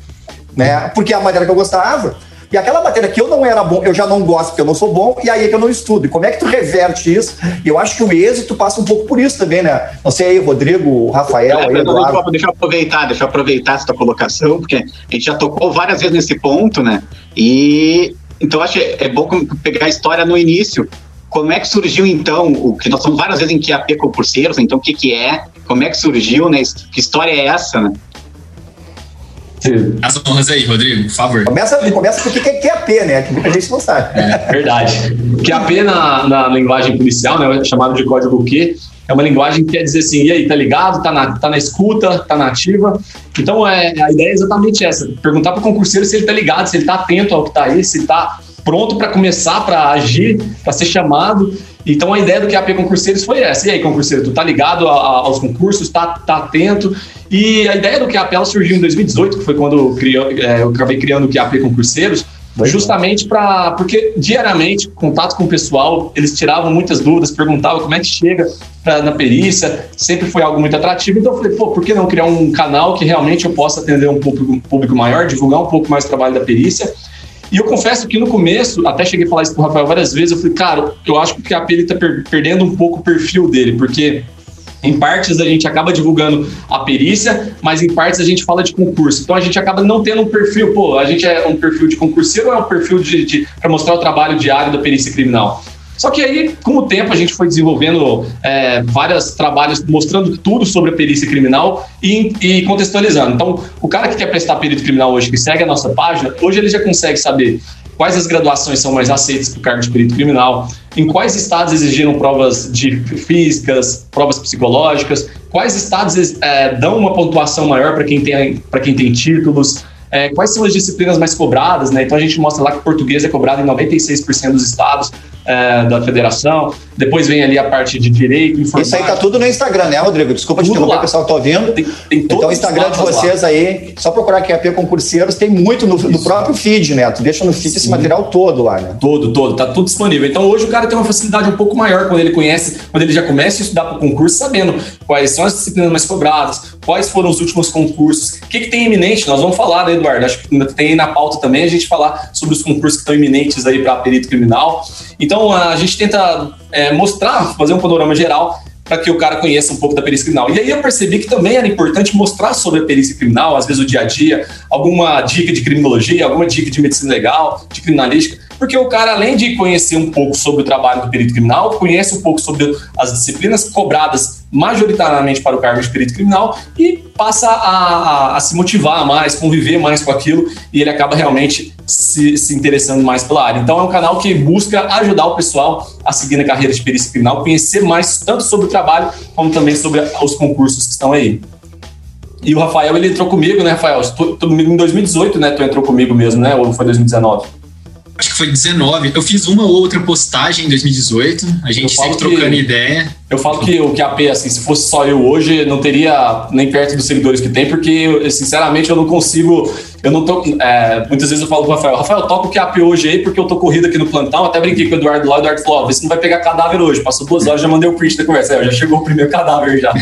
né? Porque é a matéria que eu gostava. E aquela matéria que eu não era bom, eu já não gosto porque eu não sou bom, e aí é que eu não estudo. E como é que tu reverte isso? E eu acho que o êxito passa um pouco por isso também, né? Não sei aí, Rodrigo, Rafael, aí, É, mas, Eduardo. deixa eu aproveitar, deixa eu aproveitar essa tua colocação, porque a gente já tocou várias vezes nesse ponto, né? E então acho que é bom pegar a história no início. Como é que surgiu então o que nós estamos várias vezes em QAP concurseiros, então o que que é? Como é que surgiu, né? Que história é essa, né? As honras aí, Rodrigo, por favor. Começa, começa por que é QAP, né? Que muita gente não sabe. Verdade. QAP na, na linguagem policial, né, chamado de código Q, é uma linguagem que quer dizer assim, e aí, tá ligado, tá na, tá na escuta, tá na ativa. Então, é, a ideia é exatamente essa, perguntar para o concurseiro se ele tá ligado, se ele tá atento ao que tá aí, se tá pronto para começar, para agir, para ser chamado. Então, a ideia do QAP Concurseiros foi essa. E aí, concurseiro, tu tá ligado a- a- aos concursos, tá, tá atento? E a ideia do QAP ela surgiu em 2018, que foi quando criou, é, eu acabei criando o QAP Concurseiros, justamente para porque diariamente contato com o pessoal eles tiravam muitas dúvidas perguntavam como é que chega pra, na perícia sempre foi algo muito atrativo então eu falei pô por que não criar um canal que realmente eu possa atender um público, um público maior divulgar um pouco mais o trabalho da perícia e eu confesso que no começo, até cheguei a falar isso pro Rafael várias vezes, eu falei, cara, eu acho que QAP ele tá per- perdendo um pouco o perfil dele, porque em partes a gente acaba divulgando a perícia, mas em partes a gente fala de concurso. Então a gente acaba não tendo um perfil, pô, a gente é um perfil de concurseiro ou é um perfil de, de para mostrar o trabalho diário da perícia criminal? Só que aí, com o tempo, a gente foi desenvolvendo é, vários trabalhos mostrando tudo sobre a perícia criminal e, e contextualizando. Então, o cara que quer prestar perito criminal hoje, que segue a nossa página, hoje ele já consegue saber quais as graduações são mais aceitas para o cargo de perito criminal, em quais estados exigiram provas de físicas, provas psicológicas, quais estados é, dão uma pontuação maior para quem tem para quem tem títulos, é, quais são as disciplinas mais cobradas, né? Então a gente mostra lá que português é cobrado em 96% dos estados é, da federação. Depois vem ali a parte de direito, Isso aí tá tudo no Instagram, né, Rodrigo? Desculpa te Tudo interromper, lá. o pessoal que tá ouvindo. Tem, tem Então, o Instagram de mapas lá. vocês aí, só procurar QAP Concurseiros, tem muito no, no próprio feed, né? Tu deixa no feed esse material todo lá, né? Todo, todo, tá tudo disponível. Então hoje o cara tem uma facilidade um pouco maior quando ele conhece, quando ele já começa a estudar para o concurso, sabendo quais são as disciplinas mais cobradas, quais foram os últimos concursos, o que, que tem iminente. Nós vamos falar, né, Eduardo? Acho que ainda tem aí na pauta também a gente falar sobre os concursos que estão iminentes aí para perito criminal. Então a gente tenta é, mostrar, fazer um panorama geral para que o cara conheça um pouco da perícia criminal. E aí eu percebi que também era importante mostrar sobre a perícia criminal, às vezes o dia a dia, alguma dica de criminologia, alguma dica de medicina legal, de criminalística, porque o cara, além de conhecer um pouco sobre o trabalho do perito criminal, conhece um pouco sobre as disciplinas cobradas majoritariamente para o cargo de perito criminal e passa a, a- a se motivar mais, conviver mais com aquilo e ele acaba realmente se, se interessando mais pela área. Então é um canal que busca ajudar o pessoal a seguir na carreira de perícia criminal, conhecer mais tanto sobre o trabalho como também sobre os concursos que estão aí. E o Rafael, ele entrou comigo, né, Rafael? Tu, tu, em 2018, né? Tu entrou comigo mesmo, né? Ou foi 2019? Acho que foi 19. Eu fiz uma ou outra postagem em 2018. A gente sempre trocando que- ideia. Eu falo que o QAP, assim, se fosse só eu hoje, não teria nem perto dos seguidores que tem, porque, sinceramente, eu não consigo. Eu não tô. é, muitas vezes eu falo pro Rafael, Rafael, toca o QAP hoje aí, porque eu tô corrido aqui no plantão. Até brinquei com o Eduardo lá, o Eduardo falou: vê se não vai pegar cadáver hoje. Passou duas horas, já mandei o print da conversa. É, já chegou o primeiro cadáver já.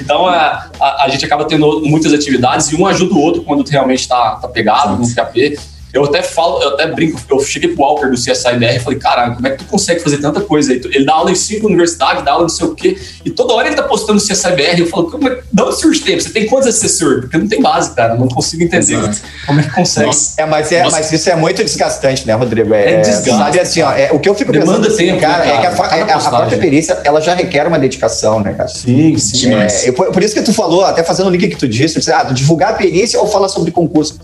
Então a, a, a gente acaba tendo muitas atividades e um ajuda o outro quando realmente tá, tá pegado no QAP. Eu até falo, eu até brinco, eu cheguei pro Walker do CSIBR e falei, caralho, como é que tu consegue fazer tanta coisa aí? Ele dá aula em cinco universidades, dá aula não sei o quê, e toda hora ele tá postando no CSIBR, eu falo, como é, de onde surge tempo? Você tem quantos assessores? Porque não tem base, cara, não consigo entender Exato. como é que consegue. Nossa. É, mas, é, Nossa. mas isso é muito desgastante, né, Rodrigo? É desgaste. Sabe assim, ó, é, o que eu fico Demanda pensando, assim, tempo, cara, né, é que a, cara? é- a postagem. própria perícia, ela já requer uma dedicação, né, cara? Sim, sim. É, eu- por, por isso que tu falou, até fazendo o link que tu disse, disse, ah, divulgar a perícia ou falar sobre concurso.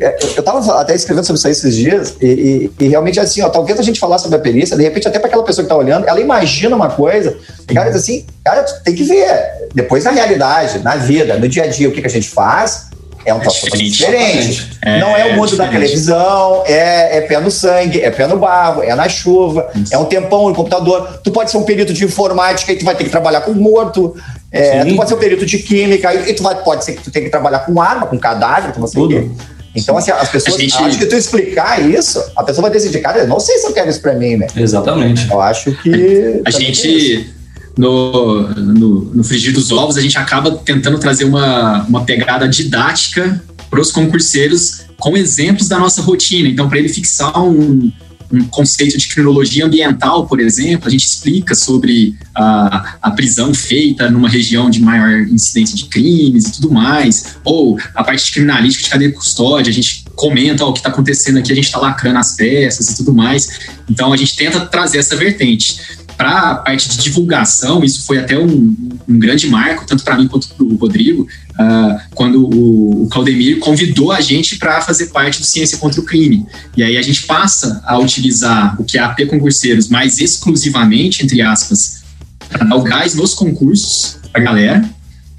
Eu, eu tava até escrevendo sobre isso aí esses dias, e, e- e realmente assim, ó, talvez a gente falar sobre a perícia, de repente, até para aquela pessoa que tá olhando, ela imagina uma coisa, e cara, diz assim, cara, tu tem que ver. Depois na realidade, na vida, no dia a dia, o que, que a gente faz, É um troço diferente. diferente. É, não é o mundo da diferente. televisão, é, é pé no sangue, é pé no barro, é na chuva, é um tempão no computador. Tu pode ser um perito de informática e tu vai ter que trabalhar com morto. É, tu pode ser um perito de química e tu vai, pode ser que tu tenha que trabalhar com arma, com cadáver, com não sei o quê. Tudo. Então, assim, as pessoas. A gente- Acho que tu explicar isso, a pessoa vai decidir, cara, eu não sei se eu quero isso pra mim, né? Exatamente. Eu acho que. A gente, no, no, no frigir dos ovos, a gente acaba tentando trazer uma, uma pegada didática para os concurseiros com exemplos da nossa rotina. Então, para ele fixar um, um conceito de criminologia ambiental, por exemplo, a gente explica sobre a, a prisão feita numa região de maior incidência de crimes e tudo mais, ou a parte de criminalística de cadeia de custódia, a gente comenta ó, o que está acontecendo aqui, a gente está lacrando as peças e tudo mais. Então, a gente tenta trazer essa vertente para a parte de divulgação, isso foi até um, um grande marco, tanto para mim quanto para o Rodrigo, ah, quando o, o Claudemir convidou a gente para fazer parte do Ciência contra o Crime. E aí a gente passa a utilizar o que é a AP Concurseiros mais exclusivamente, entre aspas, para dar o gás nos concursos para a galera.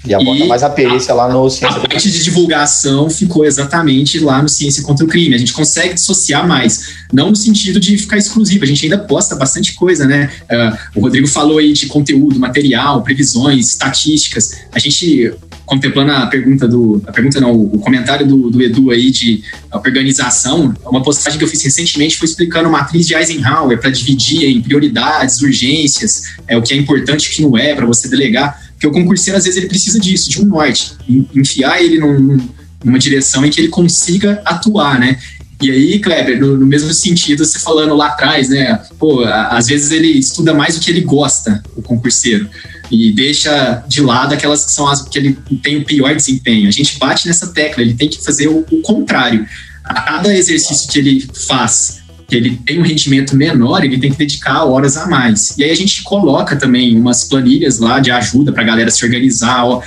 E a bota mais a perícia lá no A Ciência do parte de divulgação ficou exatamente lá no Ciência contra o Crime. A gente consegue dissociar mais, não no sentido de ficar exclusivo. A gente ainda posta bastante coisa, né? Ah, o Rodrigo falou aí de conteúdo, material, previsões, estatísticas. A gente contemplando a pergunta do, a pergunta não, o comentário do, do Edu aí de organização, uma postagem que eu fiz recentemente foi explicando a matriz de Eisenhower para dividir em prioridades, urgências, é o que é importante e o que não é para você delegar. Porque o concurseiro, às vezes, ele precisa disso, de um norte, en- enfiar ele num- numa direção em que ele consiga atuar, né? E aí, Kleber, no, no mesmo sentido, você falando lá atrás, né? Pô, a- às vezes ele estuda mais do que ele gosta, o concurseiro, e deixa de lado aquelas que são as que ele tem o pior desempenho. A gente bate nessa tecla, ele tem que fazer o, o contrário. A cada exercício que ele faz, que ele tem um rendimento menor, ele tem que dedicar horas a mais. E aí a gente coloca também umas planilhas lá de ajuda para a galera se organizar. Ó,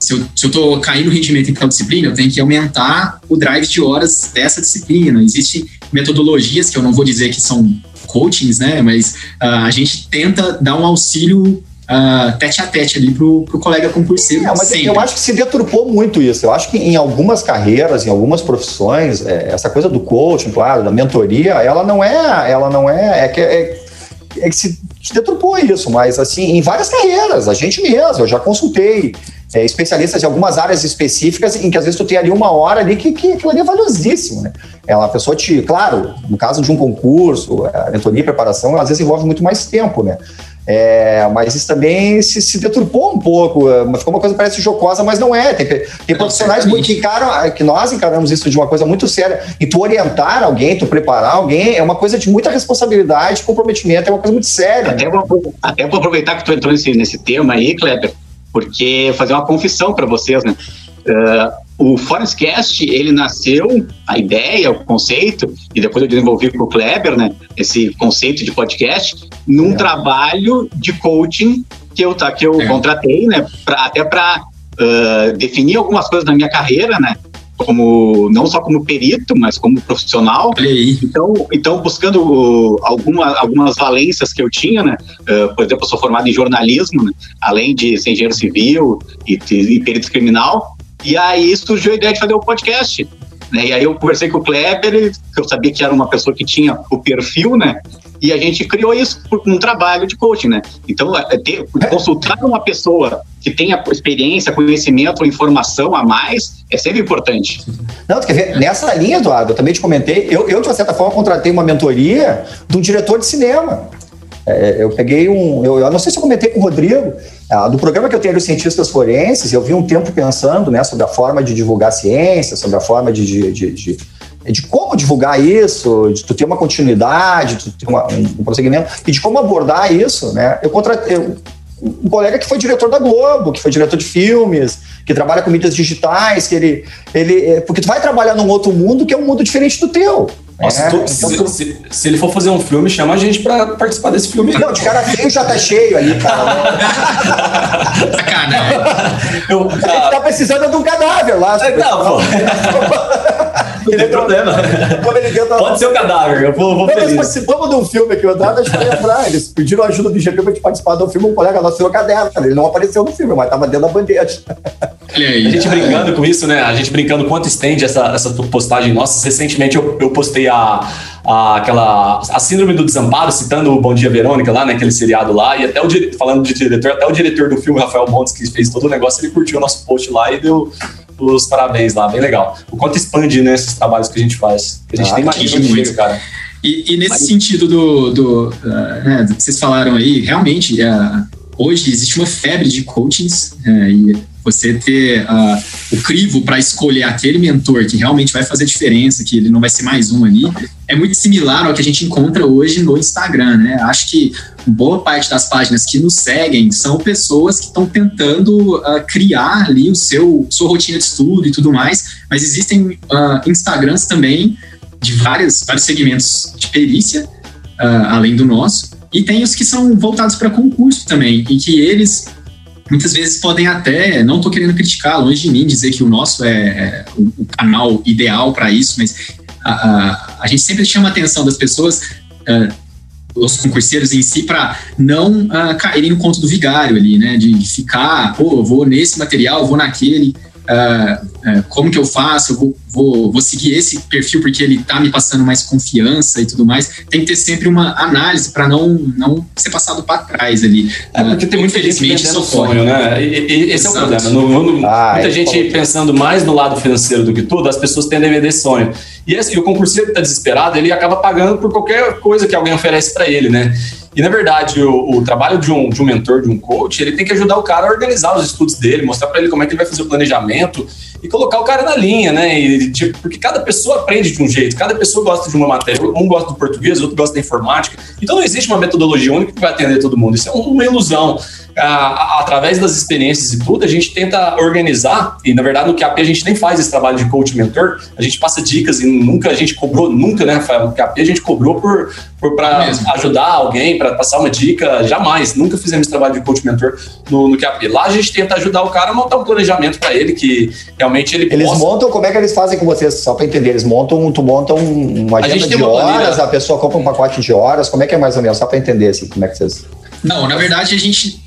se eu, se eu tô caindo o rendimento em tal disciplina, eu tenho que aumentar o drive de horas dessa disciplina. Existem metodologias que eu não vou dizer que são coachings, né? Mas ah, a gente tenta dar um auxílio ah, tete a tete ali pro, pro colega concurseiro. É, mas sempre. eu acho que se deturpou muito isso. Eu acho que em algumas carreiras, em algumas profissões, é, essa coisa do coaching, claro, da mentoria, ela não é, ela não é, é que é, é que se, se deturpou isso, mas assim, em várias carreiras, a gente mesmo, eu já consultei é, especialistas de algumas áreas específicas em que às vezes tu tem ali uma hora ali que, que aquilo ali é valiosíssimo, né? Ela, a pessoa te, claro, no caso de um concurso, a mentoria e preparação, às vezes envolve muito mais tempo, né? É, mas isso também se, se deturpou um pouco, é, ficou uma coisa que parece jocosa, mas não é. Tem, tem profissionais certamente. que encaram, que nós encaramos isso de uma coisa muito séria. E tu orientar alguém, tu preparar alguém, é uma coisa de muita responsabilidade, comprometimento, é uma coisa muito séria. Até Né? vou, até vou aproveitar que tu entrou nesse, nesse tema aí, Kleber, porque fazer uma confissão para vocês, né? Ah, o Forestcast, ele nasceu, a ideia, o conceito, e depois eu desenvolvi com o Kleber, né? Esse conceito de podcast, num É. trabalho de coaching que eu, que eu É. contratei, né? Pra, até para definir algumas coisas na minha carreira, né? Como, não só como perito, mas como profissional. Então, então buscando uh, alguma, algumas valências que eu tinha, né? Uh, por exemplo, eu sou formado em jornalismo, né? além de ser engenheiro civil e, e perito criminal. E aí surgiu a ideia de fazer o podcast. Né? E aí eu conversei com o Kleber, que eu sabia que era uma pessoa que tinha o perfil, né? E a gente criou isso por um trabalho de coaching, né? Então, é ter, consultar uma pessoa que tenha experiência, conhecimento informação a mais é sempre importante. Não, quer ver? Nessa linha, Eduardo, eu também te comentei, eu, eu de certa forma contratei uma mentoria de um diretor de cinema. É, eu peguei um. Eu, eu não sei se eu comentei com o Rodrigo, ah, do programa que eu tenho dos cientistas forenses, eu vi um tempo pensando né, sobre a forma de divulgar ciência, sobre a forma de, de, de, de, de como divulgar isso, de tu ter uma continuidade, de tu ter uma, um, prosseguimento, e de como abordar isso. Né? Eu contratei um colega que foi diretor da Globo, que foi diretor de filmes, que trabalha com mídias digitais, que ele, ele. é, Porque tu vai trabalhar num outro mundo que é um mundo diferente do teu. Nossa, né? tu- Então, se, tu- se- se ele for fazer um filme, chama a gente pra participar desse filme. Não, de cara feio já tá cheio ali, cara. Sacanagem. Eu, A gente tá precisando de um cadáver lá. É, não, pô. (laughs) Não tem problema. Quando ele tenta- Pode ser o cadáver, eu vou, vou nós feliz. participamos de um filme que o Eduardo acho que vai lembrar. Eles pediram ajuda do GP pra gente participar do filme. Um colega nosso tirou caderno. Ele não apareceu no filme, mas tava dentro da aí. A gente brincando com isso, né? A gente brincando quanto estende essa, essa postagem nossa. Recentemente eu, eu postei a, a, aquela, a Síndrome do Desamparo, citando o Bom Dia Verônica lá, né? Aquele seriado lá. E até o dire- falando de diretor, até o diretor do filme, Rafael Montes, que fez todo o negócio, ele curtiu o nosso post lá e deu os parabéns lá. Bem legal. O quanto expande, né? Esses trabalhos que a gente faz. Que a gente Ah, nem imagina muito. chega, cara. E, e nesse sentido do, do, ah, né, do que vocês falaram aí, realmente, ah, hoje existe uma febre de coachings eh, e você ter ah, o crivo para escolher aquele mentor que realmente vai fazer diferença, que ele não vai ser mais um ali, é muito similar ao que a gente encontra hoje no Instagram, né? Acho que boa parte das páginas que nos seguem são pessoas que estão tentando ah, criar ali o seu sua rotina de estudo e tudo mais, mas existem ah, Instagrams também de várias, vários segmentos de perícia, além do nosso, e tem os que são voltados para concurso também, e que eles muitas vezes podem até, não estou querendo criticar, longe de mim dizer que o nosso é, é o, canal ideal para isso, mas a, a, a gente sempre chama a atenção das pessoas, ah, os concurseiros em si, para não ah, caírem no conto do vigário ali, né? De ficar, pô, vou nesse material, vou naquele. ah, ah, como que eu faço? Eu vou, vou, vou seguir esse perfil porque ele tá me passando mais confiança e tudo mais. Tem que ter sempre uma análise para não, não ser passado para trás ali. É porque tem muita gente Infelizmente, vendendo isso ocorre. sonho, né? E, e- esse Exato. é o problema. No- no- Ah, muita é, gente pensando mais no lado financeiro do que tudo, as pessoas tendem a vender sonho. E, esse- e o concurseiro que está desesperado, ele acaba pagando por qualquer coisa que alguém oferece para ele, né? E na verdade, o, o trabalho de um, de um mentor, de um coach, ele tem que ajudar o cara a organizar os estudos dele, mostrar para ele como é que ele vai fazer o planejamento e colocar o cara na linha, né? E, tipo, porque cada pessoa aprende de um jeito, cada pessoa gosta de uma matéria, um gosta do português, outro gosta da informática. Então não existe uma metodologia única que vai atender todo mundo. Isso é uma ilusão. Ah, através das experiências e tudo, a gente tenta organizar, e na verdade no QAP a gente nem faz esse trabalho de coach mentor, a gente passa dicas e nunca a gente cobrou, nunca, né, Rafael? No QAP a gente cobrou por, por para Mesmo. ajudar alguém, para passar uma dica, jamais, nunca fizemos esse trabalho de coach mentor no, no QAP. Lá a gente tenta ajudar o cara a montar um planejamento para ele que realmente ele Eles possa montam, como é que eles fazem com vocês? Só para entender, eles montam, tu monta um, uma agenda de uma horas, a pessoa compra um pacote de horas, como é que é mais ou menos? Só para entender, assim, como é que vocês... Não, na verdade a gente.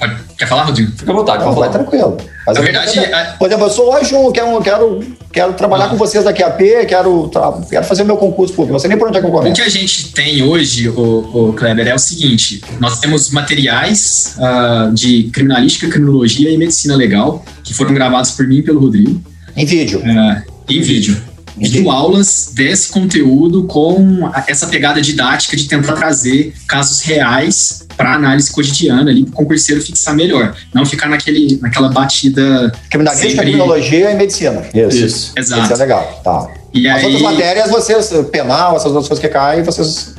Pode- Quer falar, Rodrigo? Fica à vontade, Não, vai falar. tranquilo. Mas Na verdade, a- Por exemplo, eu sou hoje um, quero, quero, quero trabalhar Ah. com vocês daqui a P, quero, tra- quero fazer meu concurso público. Não sei nem por onde é que eu O começo. que a gente tem hoje, o, o Kleber, é o seguinte: nós temos materiais ah, de criminalística, criminologia e medicina legal que foram gravados por mim e pelo Rodrigo Em vídeo. ah, em vídeo. Videoaulas desse conteúdo com essa pegada didática de tentar trazer casos reais para análise cotidiana ali para o concurseiro fixar melhor, não ficar naquele, naquela batida Criminalística, sempre- criminologia e medicina. Isso. Isso. Exato. Isso é legal. Tá. E As aí, outras matérias, vocês, penal, essas outras coisas que caem, vocês.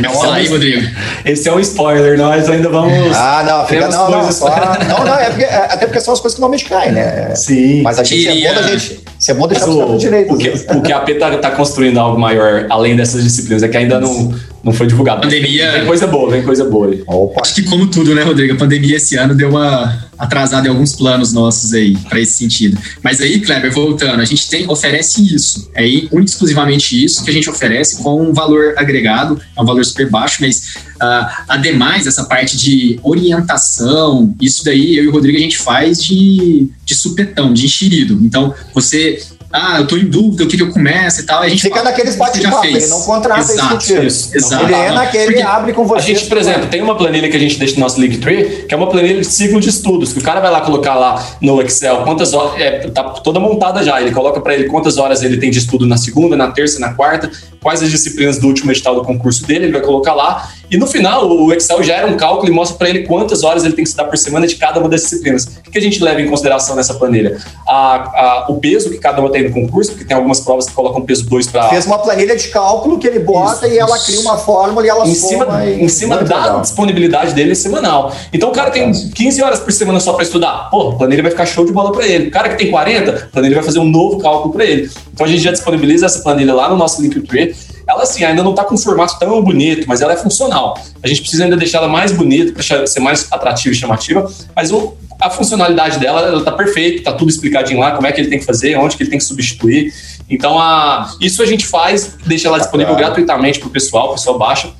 Não, fala aí, Rodrigo. Esse é um spoiler, nós ainda vamos. Ah, não, fica, não, não, coisas- só, não, não, é porque, é- até porque são as coisas que normalmente caem, né? Sim. Mas a gente é bom da gente. Isso é bom deixar o, direito. o, que, o QAP tá, tá construindo algo maior além dessas disciplinas, é que ainda não, não foi divulgado. Pandemia- Tem coisa boa, tem coisa boa aí. Opa. Acho que como tudo, né, Rodrigo? A pandemia esse ano deu uma atrasada em alguns planos nossos aí, para esse sentido. Mas aí, Kleber, voltando, a gente tem, oferece isso. É e exclusivamente isso que a gente oferece com um valor agregado, é um valor super baixo, mas ah, ademais, essa parte de orientação, isso daí eu e o Rodrigo a gente faz de, de supetão, de enxerido. Então, você. Ah, eu tô em dúvida, o que, que eu começo e tal. A gente Fica fala, naqueles "Você já bate-papo, fez." ele não contrata Exato, sentido. Isso. Exato. Ele é naquele, Porque- abre com A você. gente, por exemplo, tem uma planilha que a gente deixa no nosso Linktree, que é uma planilha de ciclo de estudos, que o cara vai lá colocar lá no Excel quantas horas, é, tá toda montada já, ele coloca para ele quantas horas ele tem de estudo na segunda, na terça, na quarta, quais as disciplinas do último edital do concurso dele, ele vai colocar lá, e no final o Excel gera um cálculo e mostra para ele quantas horas ele tem que estudar por semana de cada uma das disciplinas. O que a gente leva em consideração nessa planilha? A- a- o peso que cada uma tem no concurso, porque tem algumas provas que colocam peso 2 para Fez uma planilha de cálculo que ele bota Isso, e ela isso. cria uma fórmula e ela em soma. cima, e- em cima Muito da legal. disponibilidade dele semanal. Então o cara tem 15 horas por semana só para estudar. Pô, a planilha vai ficar show de bola para ele. O cara que tem 40, a planilha vai fazer um novo cálculo para ele. Então a gente já disponibiliza essa planilha lá no nosso Linktree. Ela, assim, ainda não está com um formato tão bonito, mas ela é funcional. A gente precisa ainda deixar ela mais bonita para ser mais atrativa e chamativa, mas o- a funcionalidade dela, ela tá perfeita, tá tudo explicadinho lá, como é que ele tem que fazer, onde que ele tem que substituir. Então, a, isso a gente faz, deixa lá disponível gratuitamente para o pessoal, o pessoal baixa.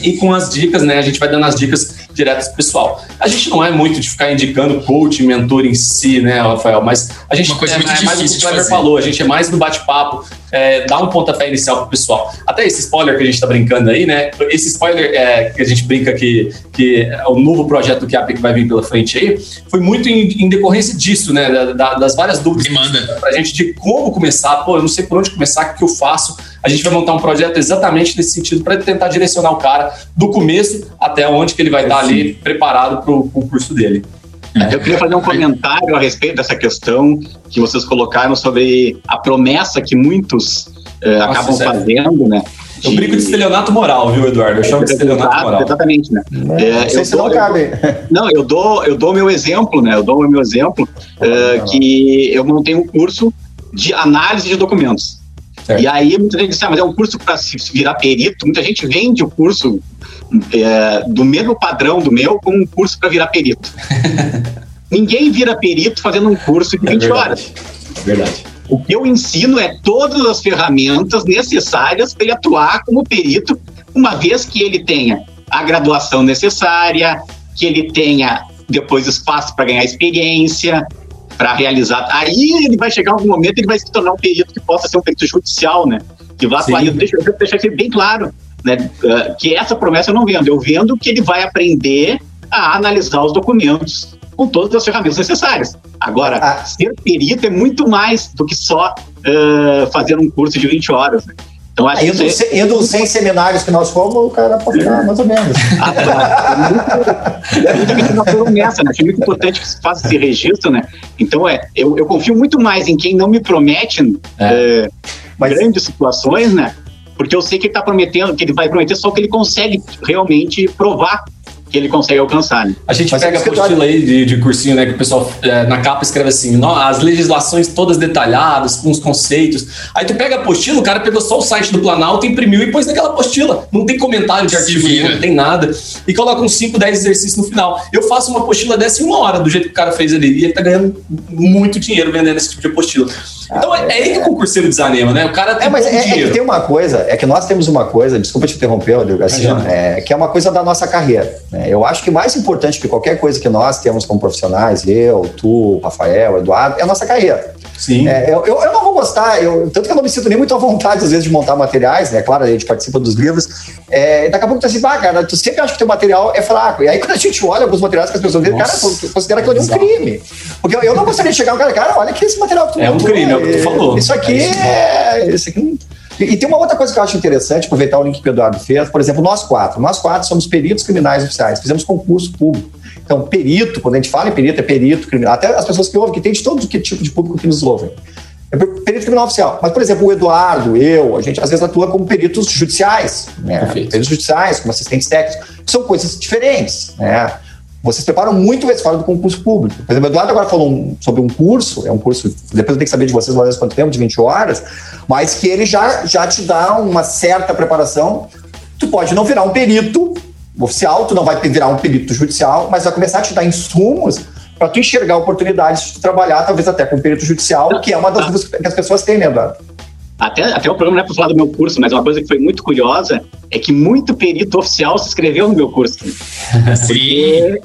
E com as dicas, né? A gente vai dando as dicas diretas pro pessoal. A gente não é muito de ficar indicando coach, mentor em si, né, Rafael? Mas a gente Uma coisa é, muito é mais o que o Kleber falou, a gente é mais no bate-papo, é, dá um pontapé inicial pro pessoal. Até esse spoiler que a gente tá brincando aí, né? Esse spoiler é, que a gente brinca que, que é o novo projeto do QAP que vai vir pela frente aí, foi muito em, em decorrência disso, né? da- da- das várias dúvidas Demanda. pra gente de como começar. Pô, eu não sei por onde começar, o que eu faço. A gente vai montar um projeto exatamente nesse sentido para tentar direcionar o cara do começo até onde que ele vai estar ali preparado para o curso dele. Eu queria fazer um comentário a respeito dessa questão que vocês colocaram sobre a promessa que muitos eh, acabam sério. fazendo, né? Eu brinco de estelionato moral, viu, Eduardo? Eu chamo de estelionato moral. Exatamente, né? É, Não sei eu se não dou- cabe. Não, eu dou, eu dou meu exemplo, né? Eu dou o meu exemplo eh, que eu montei um curso de análise de documentos. Certo. E aí muita gente disse, ah, mas é um curso para se virar perito. Muita gente vende o curso eh, do mesmo padrão do meu como um curso para virar perito. (laughs) Ninguém vira perito fazendo um curso de É 20 verdade. horas. Verdade. O que eu ensino é todas as ferramentas necessárias para ele atuar como perito, uma vez que ele tenha a graduação necessária, que ele tenha depois espaço para ganhar experiência, para realizar. Aí ele vai chegar algum momento ele vai se tornar um perito que possa ser um perito judicial, né? Que deixo, eu deixo isso bem claro, né? eh, Que essa promessa eu não vendo. Eu vendo que ele vai aprender a analisar os documentos com todas as ferramentas necessárias. Agora, Ah. ser perito é muito mais do que só eh, fazer um curso de 20 horas. Né? Então, acho que é- se- indo 100 seminários que nós fomos, o cara pode ficar mais ou menos. é muita gente não promessa, né? Acho muito importante que se faça esse registro, né? Então, é, eu, eu confio muito mais em quem não me promete eh, Mas- grandes situações, né? Porque eu sei que ele está prometendo, que ele vai prometer só o que ele consegue realmente provar que ele consegue alcançar. Né? A gente Mas pega a é isso que eu apostila aí de, de cursinho, né? Que o pessoal é, na capa escreve assim, "Nó- as legislações todas detalhadas, com os conceitos. Aí tu pega a apostila, o cara pegou só o site do Planalto, imprimiu e pôs naquela apostila. Não tem comentário de artigo nenhum, não tem nada. E coloca uns 5, 10 exercícios no final. Eu faço uma apostila dessa em uma hora, do jeito que o cara fez ali. E ele tá ganhando muito dinheiro vendendo esse tipo de apostila. Então é, é aí que o concurseiro desanima, né? O cara tem É, mas é, é que tem uma coisa, é que nós temos uma coisa, desculpa te interromper, Rodrigo, assim, Imagina. é, que é uma coisa da nossa carreira. né? Eu acho que mais importante que qualquer coisa que nós temos como profissionais, eu, tu, Rafael, Eduardo, é a nossa carreira. Sim. É, eu, eu, não vou gostar, eu, tanto que eu não me sinto nem muito à vontade, às vezes, de montar materiais, né? Claro, a gente participa dos livros. É, daqui a pouco tu assim, ah, cara, tu sempre acha que teu material é fraco. E aí, (laughs) quando a gente olha alguns materiais que as pessoas veem, cara, considera aquilo ali um crime. Porque eu, eu não gostaria de chegar um cara, cara, olha que esse material que tu É um montou, crime, é o que tu falou. Isso aqui É isso. é. Aqui e, e tem uma outra coisa que eu acho interessante, aproveitar o link que o Eduardo fez. Por exemplo, nós quatro. Nós quatro somos peritos criminais oficiais. Fizemos concurso público. Então, perito, quando a gente fala em perito, é perito criminal. Até as pessoas que ouvem, que tem de todo que tipo de público que nos ouvem. É per- perito criminal oficial. Mas, por exemplo, o Eduardo, eu, a gente às vezes atua como peritos judiciais. Né? Perfeito. Peritos judiciais, como assistentes técnicos. São coisas diferentes. Né? Vocês preparam muito esse fora do concurso público. Por exemplo, o Eduardo agora falou um- sobre um curso, é um curso, depois eu tenho que saber de vocês mais ou menos quanto tempo, de 20 horas, mas que ele já, já te dá uma certa preparação. Tu pode não virar um perito oficial, tu não vai virar um perito judicial, mas vai começar a te dar insumos para tu enxergar oportunidades de trabalhar, talvez até com perito judicial, que é uma das dúvidas que as pessoas têm, né, Eduardo? Até, até o programa não é para falar do meu curso, mas uma coisa que foi muito curiosa é que muito perito oficial se inscreveu no meu curso. (laughs) Sim.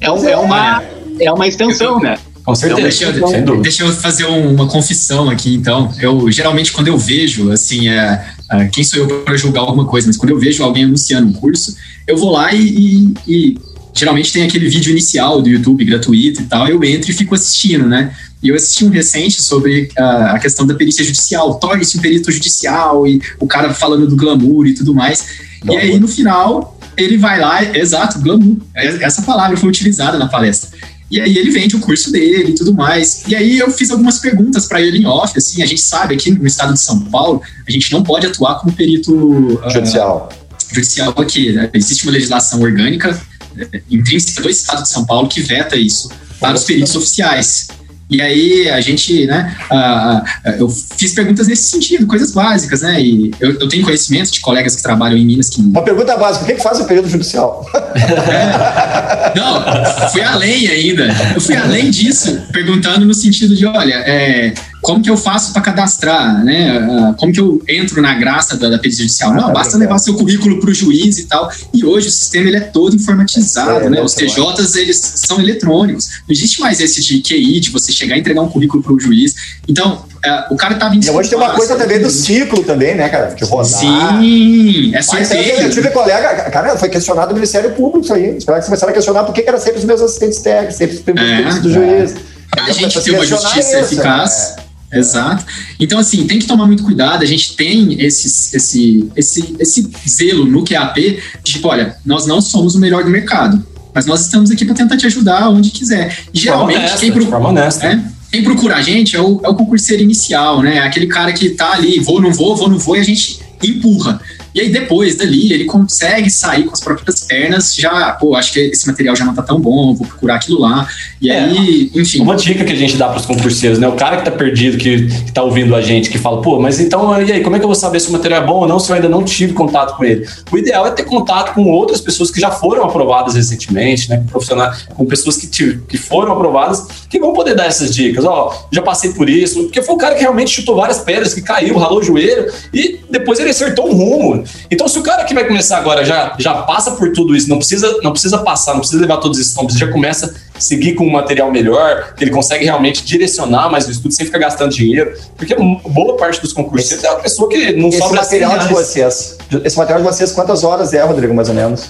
É, um- é uma, é uma extensão, né? Com certeza, Deixa eu, sem dúvida. deixa eu fazer um- uma confissão aqui, então. Eu geralmente quando eu vejo, assim, é, é, quem sou eu para julgar alguma coisa, mas quando eu vejo alguém anunciando um curso, eu vou lá e, e- e geralmente tem aquele vídeo inicial do YouTube gratuito e tal, eu entro e fico assistindo, né? E eu assisti um recente sobre ah, a questão da perícia judicial, torne-se um perito judicial e o cara falando do glamour e tudo mais. E aí no final ele vai lá, exato, glamour. É- Essa palavra foi utilizada na palestra. E aí ele vende o curso dele e tudo mais. E aí eu fiz algumas perguntas para ele em off, assim, a gente sabe aqui no estado de São Paulo, a gente não pode atuar como perito ah, Judicial. judicial aqui. né? Existe uma legislação orgânica eh, intrínseca do estado de São Paulo que veta isso para os peritos oficiais. E aí a gente, né, ah, eu fiz perguntas nesse sentido, coisas básicas, né, e eu, eu tenho conhecimento de colegas que trabalham em Minas que Uma pergunta básica: o que, que faz o perito judicial? (laughs) Não, fui além ainda. Eu fui além disso, perguntando no sentido de, olha, é, como que eu faço para cadastrar, né? Uh, como que eu entro na graça da, da perícia judicial? Não, Ah, basta legal. levar seu currículo para o juiz e tal. E hoje o sistema ele é todo informatizado, É, né? Os. TJs eles são eletrônicos. Não existe mais esse de QI, de você chegar e entregar um currículo para o juiz. Então, uh, o cara estava em E hoje tem uma coisa também do ciclo também, né, cara? De rodar. Sim, é Mas eu, sorteio. tive colega, cara, foi questionado no Ministério Público isso aí. Os colegas começaram a questionar por que que era sempre os meus assistentes técnicos, sempre os primeiros É, do é. juiz. a gente Começou tem uma justiça isso, eficaz. né? Exato. Então, assim, tem que tomar muito cuidado. A gente tem esses, esse, esse, esse zelo no QAP de tipo, olha, nós não somos o melhor do mercado, mas nós estamos aqui para tentar te ajudar onde quiser. E, geralmente, honesta, quem, pro- de forma honesta. é, quem procura a gente é o, é o concurseiro inicial, né? Aquele cara que tá ali, vou, não vou, vou, não vou, e a gente empurra. E aí, depois dali, ele consegue sair com as próprias pernas, já, pô, acho que esse material já não tá tão bom, vou procurar aquilo lá. E É. aí, enfim. Uma dica que a gente dá para os concurseiros, né? O cara que tá perdido, que, que tá ouvindo a gente, que fala, pô, mas então, e aí, como é que eu vou saber se o material é bom ou não se eu ainda não tive contato com ele? O ideal é ter contato com outras pessoas que já foram aprovadas recentemente, né? Com profissionais, com pessoas que, tive- que foram aprovadas, que vão poder dar essas dicas. Ó, já passei por isso, porque foi o cara que realmente chutou várias pedras, que caiu, ralou o joelho e depois ele acertou um rumo. Então, se o cara que vai começar agora já, já passa por tudo isso, não precisa, não precisa passar, não precisa levar todos esses nomes, já começa a seguir com um material melhor, que ele consegue realmente direcionar mais o estudo sem ficar gastando dinheiro. Porque boa parte dos concurseiros é uma pessoa que não Esse sobra material 100 de vocês, esse material de vocês, quantas horas é, Rodrigo, mais ou menos?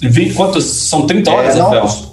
Vi- Quantos? São 30 horas, É, não, Rafael?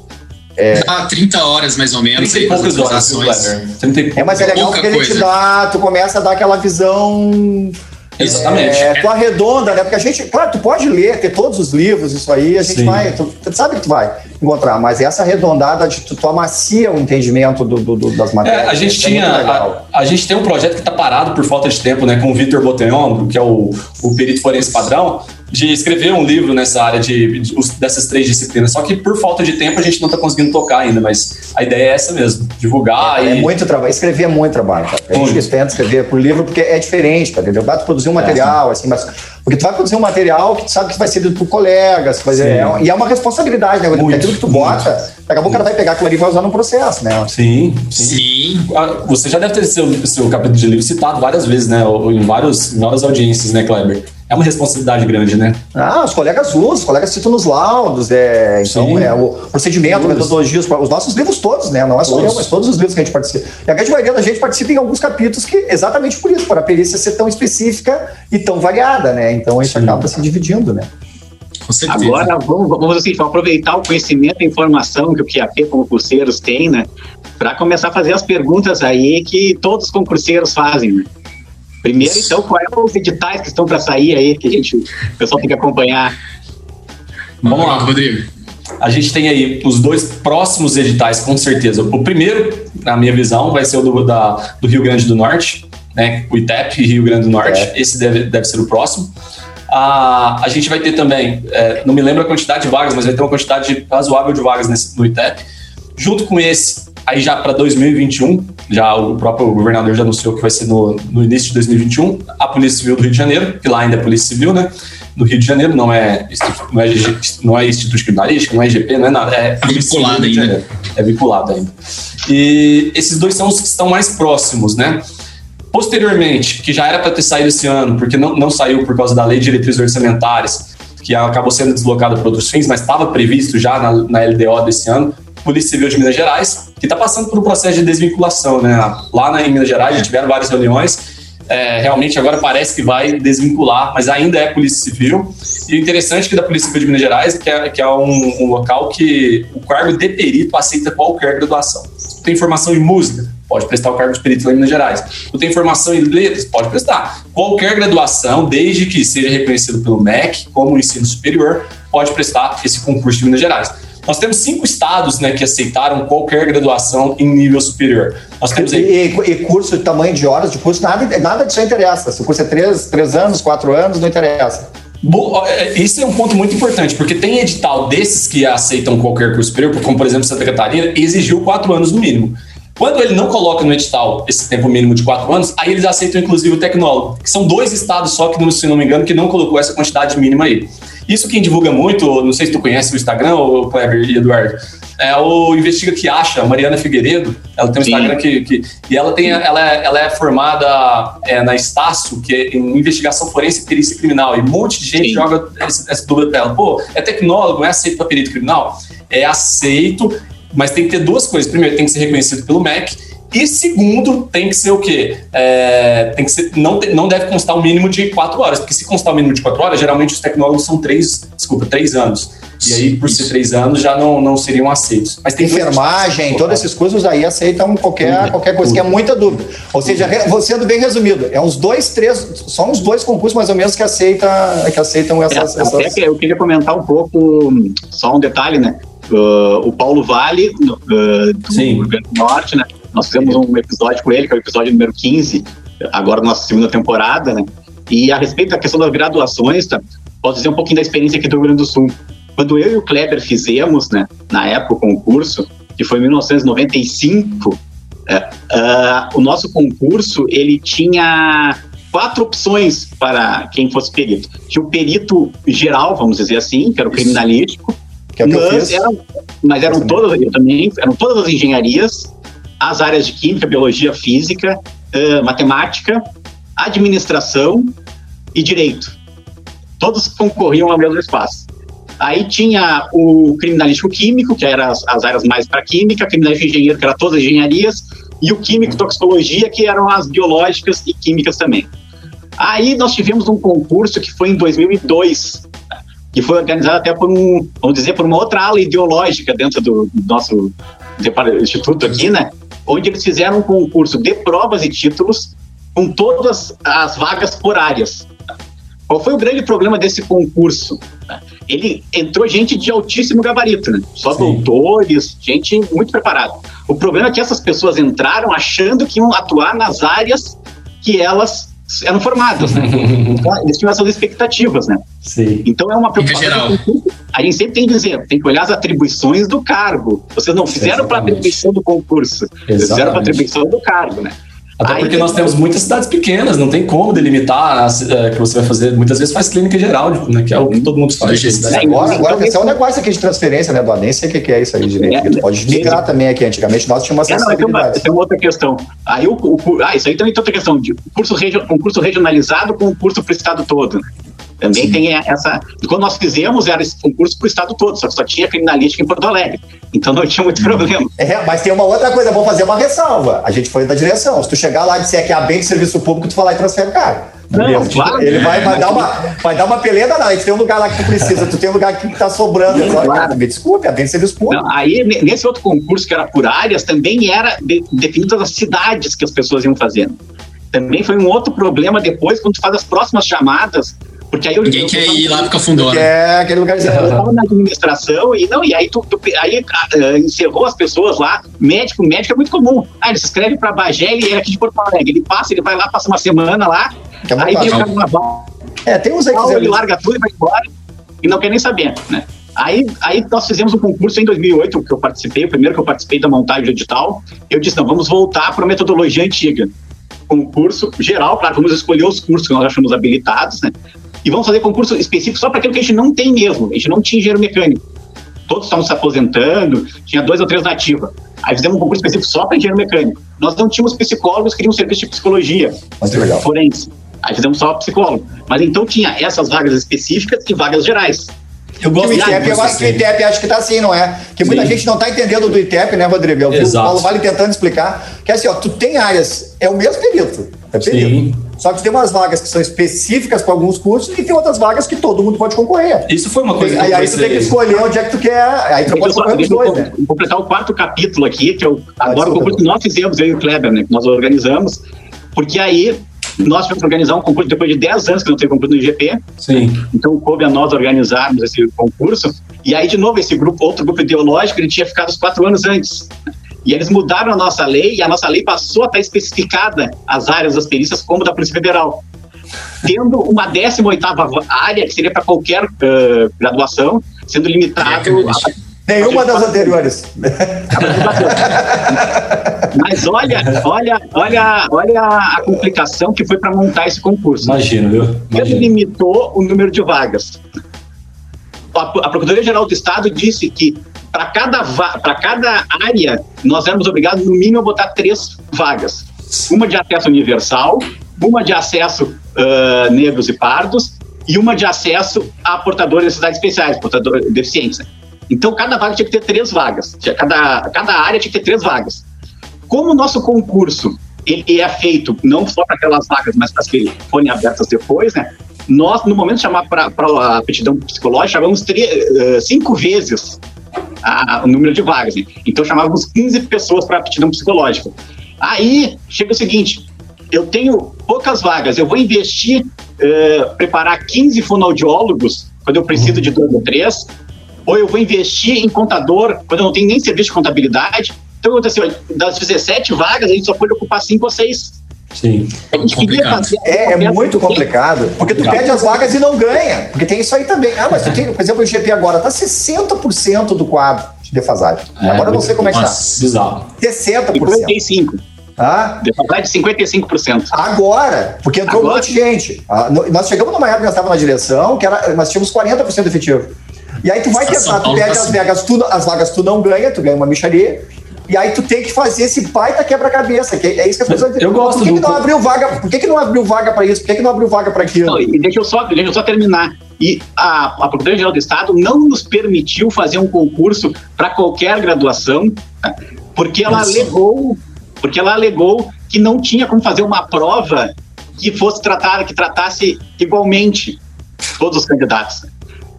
Dá 30 horas mais ou menos 30 aí e para as poucas horas, viu, atualizações. Kleber? 30 e É, mas é legal porque ele te dá, tu começa a dar aquela visão Exatamente. É, tu arredonda, né? Porque a gente, claro, tu pode ler, ter todos os livros, isso aí, a gente Sim. vai, tu, tu sabe que tu vai encontrar, mas essa arredondada de tu, tu amacia o entendimento do, do- do- das matérias. É, a gente é tinha. legal. A, a gente tem um projeto que está parado por falta de tempo, né? Com o Vitor Boteon, que é o, o perito forense padrão, de escrever um livro nessa área de, de- dessas três disciplinas. Só que por falta de tempo a gente não está conseguindo tocar ainda, mas a ideia é essa mesmo: divulgar É e. muito trabalho. Escrever é muito trabalho. Cara. A gente tenta escrever por livro porque é diferente, tá entendeu? Dá produzir um material, assim, mas. Porque tu vai produzir um material que tu sabe que vai ser lido por colegas, vai é e é uma responsabilidade, né? Porque Muito, aquilo que tu bota, daqui a pouco o cara vai pegar aquilo ali e vai usar num processo, né? Sim, sim. Sim. Ah, Você já deve ter seu, seu capítulo de livro citado várias vezes, né? Em, vários, em várias audiências, né, Kleber? É uma responsabilidade grande, né? Ah, os colegas usam, os colegas citam nos laudos, é, então Sim. é o procedimento, Todos. metodologias, os nossos livros todos, né? Não é só Todos. eu, mas todos os livros que a gente participa. E a grande maioria da gente participa em alguns capítulos que exatamente por isso, para a perícia ser tão específica e tão variada, né? Então a gente Sim. acaba se dividindo, né? Com certeza. Agora, vamos, vamos, assim, aproveitar o conhecimento e a informação que o QAP, como curseiros, tem, né? Para começar a fazer as perguntas aí que todos os concurseiros fazem, né? Primeiro, então, quais são os editais que estão para sair aí, que a gente, o pessoal tem que acompanhar? Vamos lá. Rodrigo. A gente tem aí os dois próximos editais, com certeza. O primeiro, na minha visão, vai ser o do, da, do Rio Grande do Norte, né? O ITEP Rio Grande do Norte. É. Esse deve, deve ser o próximo. A, a gente vai ter também, é, não me lembro a quantidade de vagas, mas vai ter uma quantidade razoável de vagas nesse, no ITEP. Junto com esse, aí já para 2021, já o próprio governador já anunciou que vai ser no, no início de 2021, a Polícia Civil do Rio de Janeiro, que lá ainda é Polícia Civil, né? Do Rio de Janeiro, não é, instituto- não é, não é Instituto Criminalístico, não é IGP, não é nada. É Civil vinculado ainda. É vinculado ainda. E esses dois são os que estão mais próximos, né? Posteriormente, que já era para ter saído esse ano, porque não, não saiu por causa da Lei de Diretrizes Orçamentárias, que acabou sendo deslocada para outros fins, mas estava previsto já na, na LDO desse ano, Polícia Civil de Minas Gerais, que está passando por um processo de desvinculação, né? Lá na, em Minas Gerais já tiveram várias reuniões, é, realmente agora parece que vai desvincular, mas ainda é Polícia Civil. E o interessante que da Polícia Civil de Minas Gerais é que é, que é um, um local que o cargo de perito aceita qualquer graduação. Tem informação em música, pode prestar o cargo de perito lá em Minas Gerais. Tu tem formação em letras, pode prestar. Qualquer graduação, desde que seja reconhecido pelo MEC como ensino superior, pode prestar esse concurso de Minas Gerais. Nós temos cinco estados né, que aceitaram qualquer graduação em nível superior. Nós temos E, aí. e- e curso, tamanho de horas de curso, nada, nada disso interessa. Se o curso é três, três anos, quatro anos, não interessa. É, Isso é um ponto muito importante, porque tem edital desses que aceitam qualquer curso superior, como por exemplo Santa Catarina, exigiu quatro anos no mínimo. Quando ele não coloca no edital esse tempo mínimo de quatro anos, aí eles aceitam inclusive o tecnólogo, que são dois estados só que, se não me engano, que não colocou essa quantidade mínima aí. Isso quem divulga muito, não sei se tu conhece o Instagram, o Kleber e Eduardo, é o Investiga que Acha, Mariana Figueiredo. Ela tem um Sim. Instagram que, que. E ela, tem, ela, é, ela é formada é, na Estácio, que é em investigação forense e perícia criminal. E um monte de gente Sim. joga essa, essa dúvida pra ela. Pô, é tecnólogo, não é aceito para perito criminal? É aceito, mas tem que ter duas coisas. Primeiro, tem que ser reconhecido pelo MEC. E segundo, tem que ser o quê? É, tem que ser, não, te- não deve constar um mínimo de quatro horas, porque se constar um mínimo de quatro horas, geralmente os tecnólogos são três, desculpa, três anos. E aí, por ser três anos, já não, não seriam aceitos. Mas tem Enfermagem, todos esses cursos aí aceitam qualquer, Tudo, qualquer coisa, tudo. que é muita dúvida. Ou seja, sendo bem resumido, é uns dois, três, só uns dois concursos mais ou menos que, aceita, que aceitam essas. É, até essas... que eu queria comentar um pouco, só um detalhe, né? Uh, o Paulo Vale, uh, do Sim. Rio Grande do Norte, né? Nós fizemos um episódio com ele, que é o episódio número 15, agora na nossa segunda temporada, né? E a respeito da questão das graduações, tá? posso dizer um pouquinho da experiência aqui do Rio Grande do Sul. Quando eu e o Kleber fizemos, né, na época, o concurso, que foi em 1995, é, ah, o nosso concurso, ele tinha quatro opções para quem fosse perito. Tinha o perito geral, vamos dizer assim, que era o criminalístico, Que é o que eu mas fiz. eram, mas eram Eu todas, eu também, eram todas as engenharias, as áreas de química, biologia, física, eh, matemática, administração e direito. Todos concorriam ao mesmo espaço. Aí tinha o criminalístico químico, que eram as, as áreas mais para química, criminalístico engenheiro, que era todas as engenharias, e o químico toxicologia, que eram as biológicas e químicas também. Aí nós tivemos um concurso que foi em 2002, que foi organizado até por um, vamos dizer, por uma outra ala ideológica dentro do nosso instituto aqui, né? Onde eles fizeram um concurso de provas e títulos com todas as vagas por áreas. Qual foi o grande problema desse concurso? Ele entrou gente de altíssimo gabarito, né? Só Sim. doutores, gente muito preparada. O problema é que essas pessoas entraram achando que iam atuar nas áreas que elas eram formadas, né? (laughs) Então, Eles tinham essas expectativas, né? Sim. Então é uma preocupação. geral. A gente sempre tem que dizer, tem que olhar as atribuições do cargo. Vocês não fizeram para Exatamente. atribuição do concurso, vocês fizeram para Exatamente. atribuição do cargo, né? Até porque tem- nós temos muitas cidades pequenas, não tem como delimitar as, é, que você vai fazer. Muitas vezes faz clínica geral, né, que é o que todo mundo faz. jeito. Cidade. É, Agora, agora Então, tem só um negócio aqui de transferência, né, do Nem sei o que que é isso aí direito. É, Tu pode migrar também aqui. Antigamente nós tínhamos É, não, é essa é uma outra questão. Aí o, o- ah, isso aí também tem outra questão de curso, regi- concurso regionalizado com o curso para o estado todo. né? Também tem essa. Quando nós fizemos, era esse concurso para o estado todo, só só tinha criminalística em Porto Alegre. Então não tinha muito problema. É, mas tem uma outra coisa, vou fazer uma ressalva. A gente foi da direção. Se tu chegar lá e disser que é a bem de serviço público, tu falar e transfere o cara. Não, claro. Ele vai, vai, dar uma, vai dar uma peleda, não. A gente tem um lugar lá que tu precisa, tu tem um lugar aqui que tá sobrando. Sim, Agora, claro. Me desculpe, é bem de serviço público. Não, aí, ne- nesse outro concurso, que era por áreas, também era de, definidas as cidades que as pessoas iam fazendo. Também foi um outro problema depois, quando tu faz as próximas chamadas, porque aí eu, Ninguém eu- quer eu- ir lá pro Que Cafundó, né? é aquele lugarzinho. Eu estava na administração e não, e aí tu, tu- aí ah, encerrou as pessoas lá, médico, médico é muito comum. Ah, ele se inscreve para Bagé, ele é aqui de Porto Alegre, ele passa, ele vai lá, passa uma semana lá, é aí vem o carnaval, É, tem uns aí que ele larga tudo e vai embora e não quer nem saber, né? Aí, aí nós fizemos um concurso em 2008, que eu participei, o primeiro que eu participei da montagem do edital. Eu disse, não, vamos voltar para a metodologia antiga. Concurso geral, claro, vamos escolher os cursos que nós achamos habilitados, né? E vamos fazer concurso específico só para aquilo que a gente não tem mesmo. A gente não tinha engenheiro mecânico. Todos estavam se aposentando, tinha dois ou três na ativa. Aí fizemos um concurso específico só para engenheiro mecânico. Nós não tínhamos psicólogos, queríamos serviço de psicologia Muito legal. forense. Aí fizemos só psicólogo. Mas então tinha essas vagas específicas e vagas gerais. Eu Que o gosto de ITEP, eu acho que o ITEP acho que tá assim, não é? Que muita Sim. gente não tá entendendo do ITEP, né, Rodrigo? Eu vi o Exato. Paulo Vale tentando explicar. Que assim, ó, tu tem áreas, é o mesmo perito. É perito. Sim. Só que tem umas vagas que são específicas para alguns cursos e tem outras vagas que todo mundo pode concorrer. Isso foi uma coisa Aí, que eu aí tu tem que escolher onde é que tu quer. Aí tu pode concorrer só- dois, né? completar o quarto capítulo aqui, que é o, agora o concurso que nós fizemos, eu e o Kleber, né? Que nós organizamos, porque aí nós tivemos que organizar um concurso depois de 10 anos que não teve concurso no IGP, Sim. então coube a nós organizarmos esse concurso. E aí, de novo, esse grupo, outro grupo ideológico, ele tinha ficado os quatro anos antes. E eles mudaram a nossa lei, e a nossa lei passou a estar especificada as áreas das perícias como da Polícia Federal. Tendo uma 18ª área, que seria para qualquer eh, graduação, sendo limitado a Nenhuma das (laughs) anteriores. Mas olha, olha, olha, olha a complicação que foi para montar esse concurso. Imagino, viu? Ele limitou o número de vagas. a, a Procuradoria-Geral do Estado disse que para cada, cada área nós éramos obrigados, no mínimo, a botar três vagas. Uma de acesso universal, uma de acesso uh, negros e pardos e uma de acesso a portadores de necessidades especiais, portadores deficientes. Né? Então, cada vaga tinha que ter três vagas. Cada, cada área tinha que ter três vagas. Como o nosso concurso ele é feito não só para aquelas vagas, mas para as que forem abertas depois, né? Nós, no momento de chamar para a aptidão psicológica, chamamos cinco vezes a, o número de vagas. Né? Então, chamávamos 15 pessoas para aptidão psicológica. Aí, chega o seguinte, eu tenho poucas vagas, eu vou investir, uh, preparar 15 fonoaudiólogos, quando eu preciso de dois ou três, ou eu vou investir em contador, quando eu não tenho nem serviço de contabilidade, então, aconteceu, das 17 vagas, a gente só pode ocupar 5 ou 6. Sim. Fazer. É, é muito complicado. Porque tu pede as vagas e não ganha. Porque tem isso aí também. Ah, mas tu tem, por exemplo, o GP agora tá 60% do quadro de defasagem. É, agora eu não sei como é que tá. Bizarro. 60%. 55%. Ah? Defasagem de 55%. Agora, porque entrou agora? um monte de gente. Ah, nós chegamos numa época que nós estávamos na direção, que era, nós tínhamos 40% efetivo. E aí tu vai tentar, tu pede as vagas, tu, as vagas tu não ganha, tu ganha uma micharia. E aí tu tem que fazer esse baita quebra-cabeça, que é isso que as pessoas Eu gosto Por que, do... que não abriu vaga? Por que, que não abriu vaga para isso? Por que, que não abriu vaga para aquilo? Não, e deixa eu só, deixa eu só terminar. E a, a Procuradoria-Geral do Estado não nos permitiu fazer um concurso para qualquer graduação, tá? porque ela Nossa. alegou, porque ela alegou que não tinha como fazer uma prova que fosse tratar, que tratasse igualmente todos os candidatos.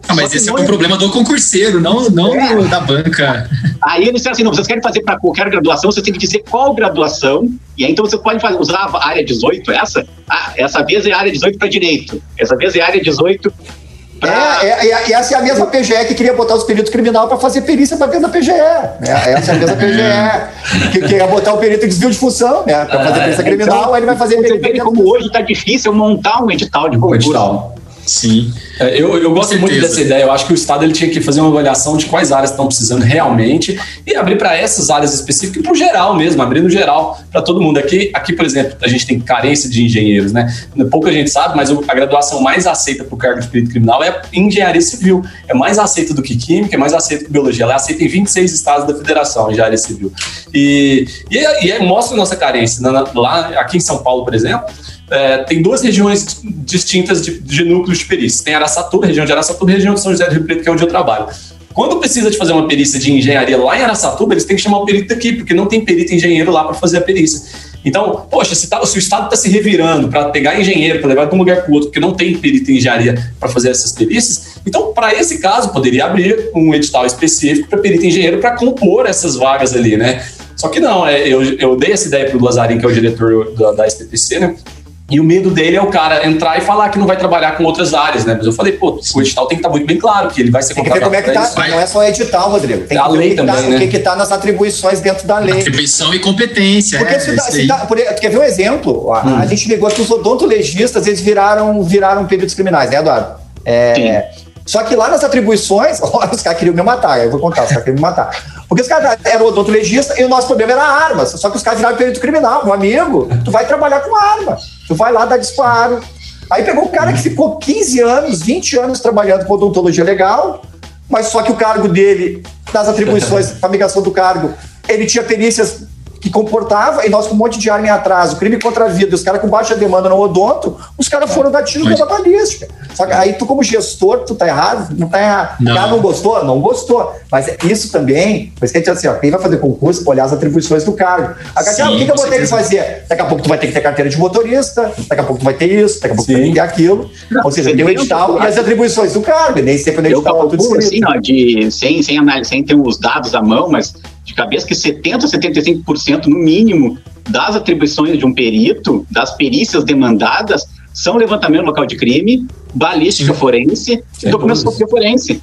Ah, mas esse é um problema do concurseiro, não, não é. da banca. Aí eles disseram assim: não, vocês querem fazer para qualquer graduação, você tem que dizer qual graduação, e aí então você pode fazer, usar a área 18, essa? Ah, essa vez é a área 18 para direito, essa vez é a área 18 Pra... É, é, é, essa é a mesma PGE que queria botar os peritos criminal para fazer perícia para dentro da PGE. Né? Essa é a mesma PGE (laughs) que queria botar o perito em desvio de função né? para fazer perícia criminal, então, aí ele vai fazer perícia. Como hoje está difícil montar um edital de concurso. Um edital. Sim. É, eu, eu gosto muito dessa ideia. Eu acho que o Estado ele tinha que fazer uma avaliação de quais áreas estão precisando realmente e abrir para essas áreas específicas e para o geral mesmo, abrir no geral para todo mundo. Aqui, aqui, por exemplo, a gente tem carência de engenheiros, né? Pouca gente sabe, mas a graduação mais aceita para o cargo de perito criminal é engenharia civil. É mais aceita do que química, é mais aceita que biologia. Ela é aceita em 26 estados da federação, engenharia civil. E, e, é, e é, mostra a nossa carência. Lá, aqui em São Paulo, por exemplo, é, tem duas regiões distintas de, de, núcleos de perícia. Tem Araçatuba, região de Araçatuba e região de São José do Rio Preto, que é onde eu trabalho. Quando precisa de fazer uma perícia de engenharia lá em Araçatuba, eles têm que chamar o perito daqui, porque não tem perito engenheiro lá para fazer a perícia. Então, poxa, se, tá, se o Estado está se revirando para pegar engenheiro, para levar de um lugar para o outro, porque não tem perito em engenharia para fazer essas perícias, então, para esse caso, poderia abrir um edital específico para perito engenheiro para compor essas vagas ali, né? Só que não, é, eu, eu dei essa ideia para o Lazarin, que é o diretor da, da SPPC, né? E o medo dele é o cara entrar e falar que não vai trabalhar com outras áreas, né? Mas eu falei, pô, o edital tem que estar muito bem claro que ele vai ser tem que ver como é que tá, não é só edital, Rodrigo. Tem a que ver lei também, tá, né? o que está nas atribuições dentro da lei. Atribuição e competência. Porque é, se, dá, se dá, por, quer ver um exemplo? A, hum. a gente ligou que os odontologistas, eles viraram, viraram peritos criminais, né, Eduardo? É, só que lá nas atribuições, (laughs) olha, os caras queriam me matar, eu vou contar, os caras queriam me matar. Porque os caras eram odontologista e o nosso problema era armas. Só que os caras viraram perito criminal. Meu amigo, tu vai trabalhar com arma. Tu vai lá dar disparo. Aí pegou um cara que ficou 15 anos, 20 anos trabalhando com odontologia legal, mas só que o cargo dele, das atribuições, (laughs) a migração do cargo, ele tinha perícias que comportava, e nós com um monte de arma em atraso, crime contra a vida, os caras com baixa demanda no odonto, os caras foram dar tiro pela balística. Só que aí tu, como gestor, tu tá errado, não tá errado. Não. O cara não gostou? Não gostou. Mas isso também, por isso que a gente assim, ó, quem vai fazer concurso, olhar as atribuições do cargo. A Sim, ah, o que, que eu vou ter que fazer? Daqui a pouco tu vai ter que ter carteira de motorista, daqui a pouco tu vai ter isso, daqui a pouco Sim. tu vai ter aquilo. Não, Ou seja, tem o edital e as atribuições do cargo, nem sempre no edital. Eu calculo, assim, ó, de, sem, sem, análise, sem ter os dados à mão, mas de cabeça que 70% a 75% no mínimo das atribuições de um perito, das perícias demandadas, são levantamento local de crime, balística Sim. forense e documentação forense.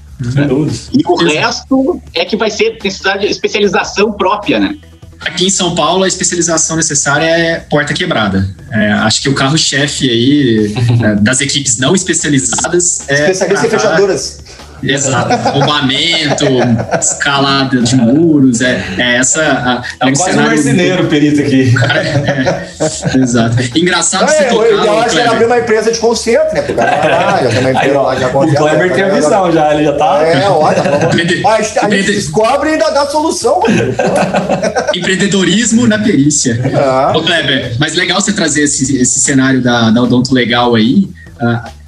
E o resto é que vai ser necessidade de especialização própria, né? Aqui em São Paulo, a especialização necessária é porta quebrada. É, acho que o carro-chefe aí (laughs) é, das equipes não especializadas é. Especialistas em fechaduras. Exato. Roubamento, escalada de muros, é, é essa. A, é um quase um marceneiro perito aqui. É, exato. Engraçado é, você tocar. Eu acho que ele abriu uma empresa de concerto, né? Porque lá, já tem uma empresa lá, já O Kleber tem a visão já, ele já tá. É, olha, vamos... (laughs) a gente descobre e ainda dá solução, Empreendedorismo na perícia. Ah. Ô, Kleber, mas legal você trazer esse, esse cenário da, da Odonto Legal aí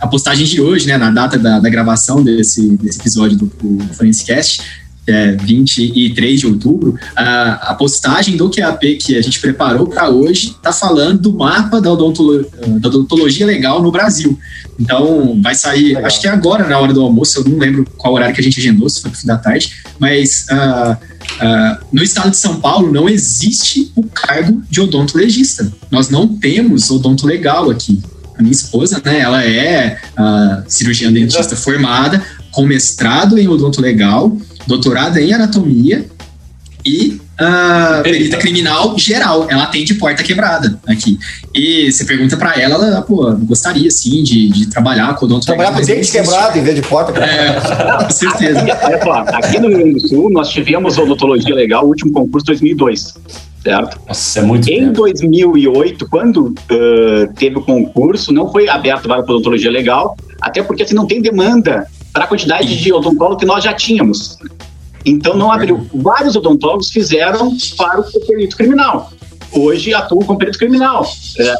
a postagem de hoje, né, na data da, da gravação desse, desse episódio do, do Forensicast, é 23 de outubro, a, a postagem do QAP que a gente preparou para hoje está falando do mapa da, odontolo, da, odontologia legal no Brasil. Então, vai sair, legal. acho que é agora, na hora do almoço, eu não lembro qual horário que a gente agendou, se foi no fim da tarde, mas uh, uh, no estado de São Paulo não existe o cargo de odontologista. Nós não temos odonto legal aqui a minha esposa, né, ela é uh, cirurgiã dentista formada, com mestrado em odonto legal, doutorado em anatomia e uh, perita criminal geral. Ela atende porta quebrada aqui. E você pergunta para ela, ela, pô, gostaria sim de, de trabalhar com odonto Trabalhar com dente quebrado em vez de porta quebrada. É, com certeza. aqui no Rio Grande do Sul, nós tivemos odontologia legal, o último concurso 2002 certo? Nossa, é muito Em tempo. 2008, quando uh, teve o concurso, não foi aberto para a odontologia legal, até porque assim, não tem demanda para a quantidade de odontólogos que nós já tínhamos. Então não abriu. Vários odontólogos fizeram para o perito criminal. Hoje atuam com perito criminal. É,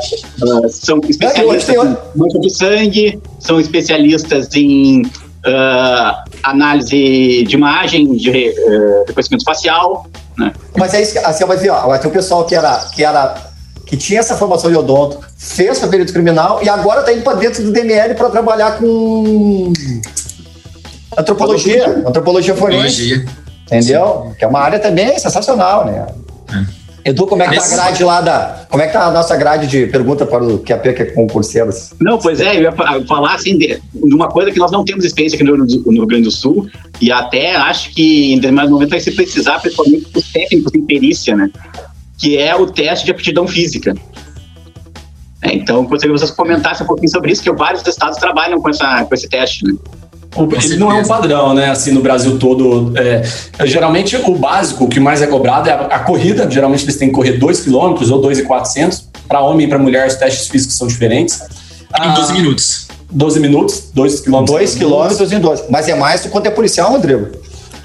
uh, são especialistas em mancha de sangue, são especialistas em uh, análise de imagem, de uh, reconhecimento facial. Né? Mas é isso, assim, mas, ó, tem o pessoal que era, que era que tinha essa formação de odonto, fez para perito criminal e agora está indo para dentro do DML para trabalhar com antropologia, antropologia forense. Entendeu? Que é uma área também sensacional, né? É. Edu, como é que tá a grade lá da. Como é que tá a nossa grade de pergunta para o QAP, que é concurseiros? Não, pois é, eu ia falar assim de, uma coisa que nós não temos experiência aqui no, no, Rio Grande do Sul, e até acho que em determinado momento vai se precisar, principalmente os técnicos em perícia, né? Que é o teste de aptidão física. É, então, gostaria que vocês comentassem um pouquinho sobre isso, que vários estados trabalham com, essa, com esse teste, né? Ele não é um padrão, né? Assim, no Brasil todo. É, geralmente, o básico, o que mais é cobrado é a, a corrida. Geralmente, eles têm que correr 2 km ou 2,400. Para homem e para mulher, os testes físicos são diferentes. Em 12 ah, minutos. 12 minutos, 2 km. 2 km em 12. Mas é mais do quanto é policial, Rodrigo.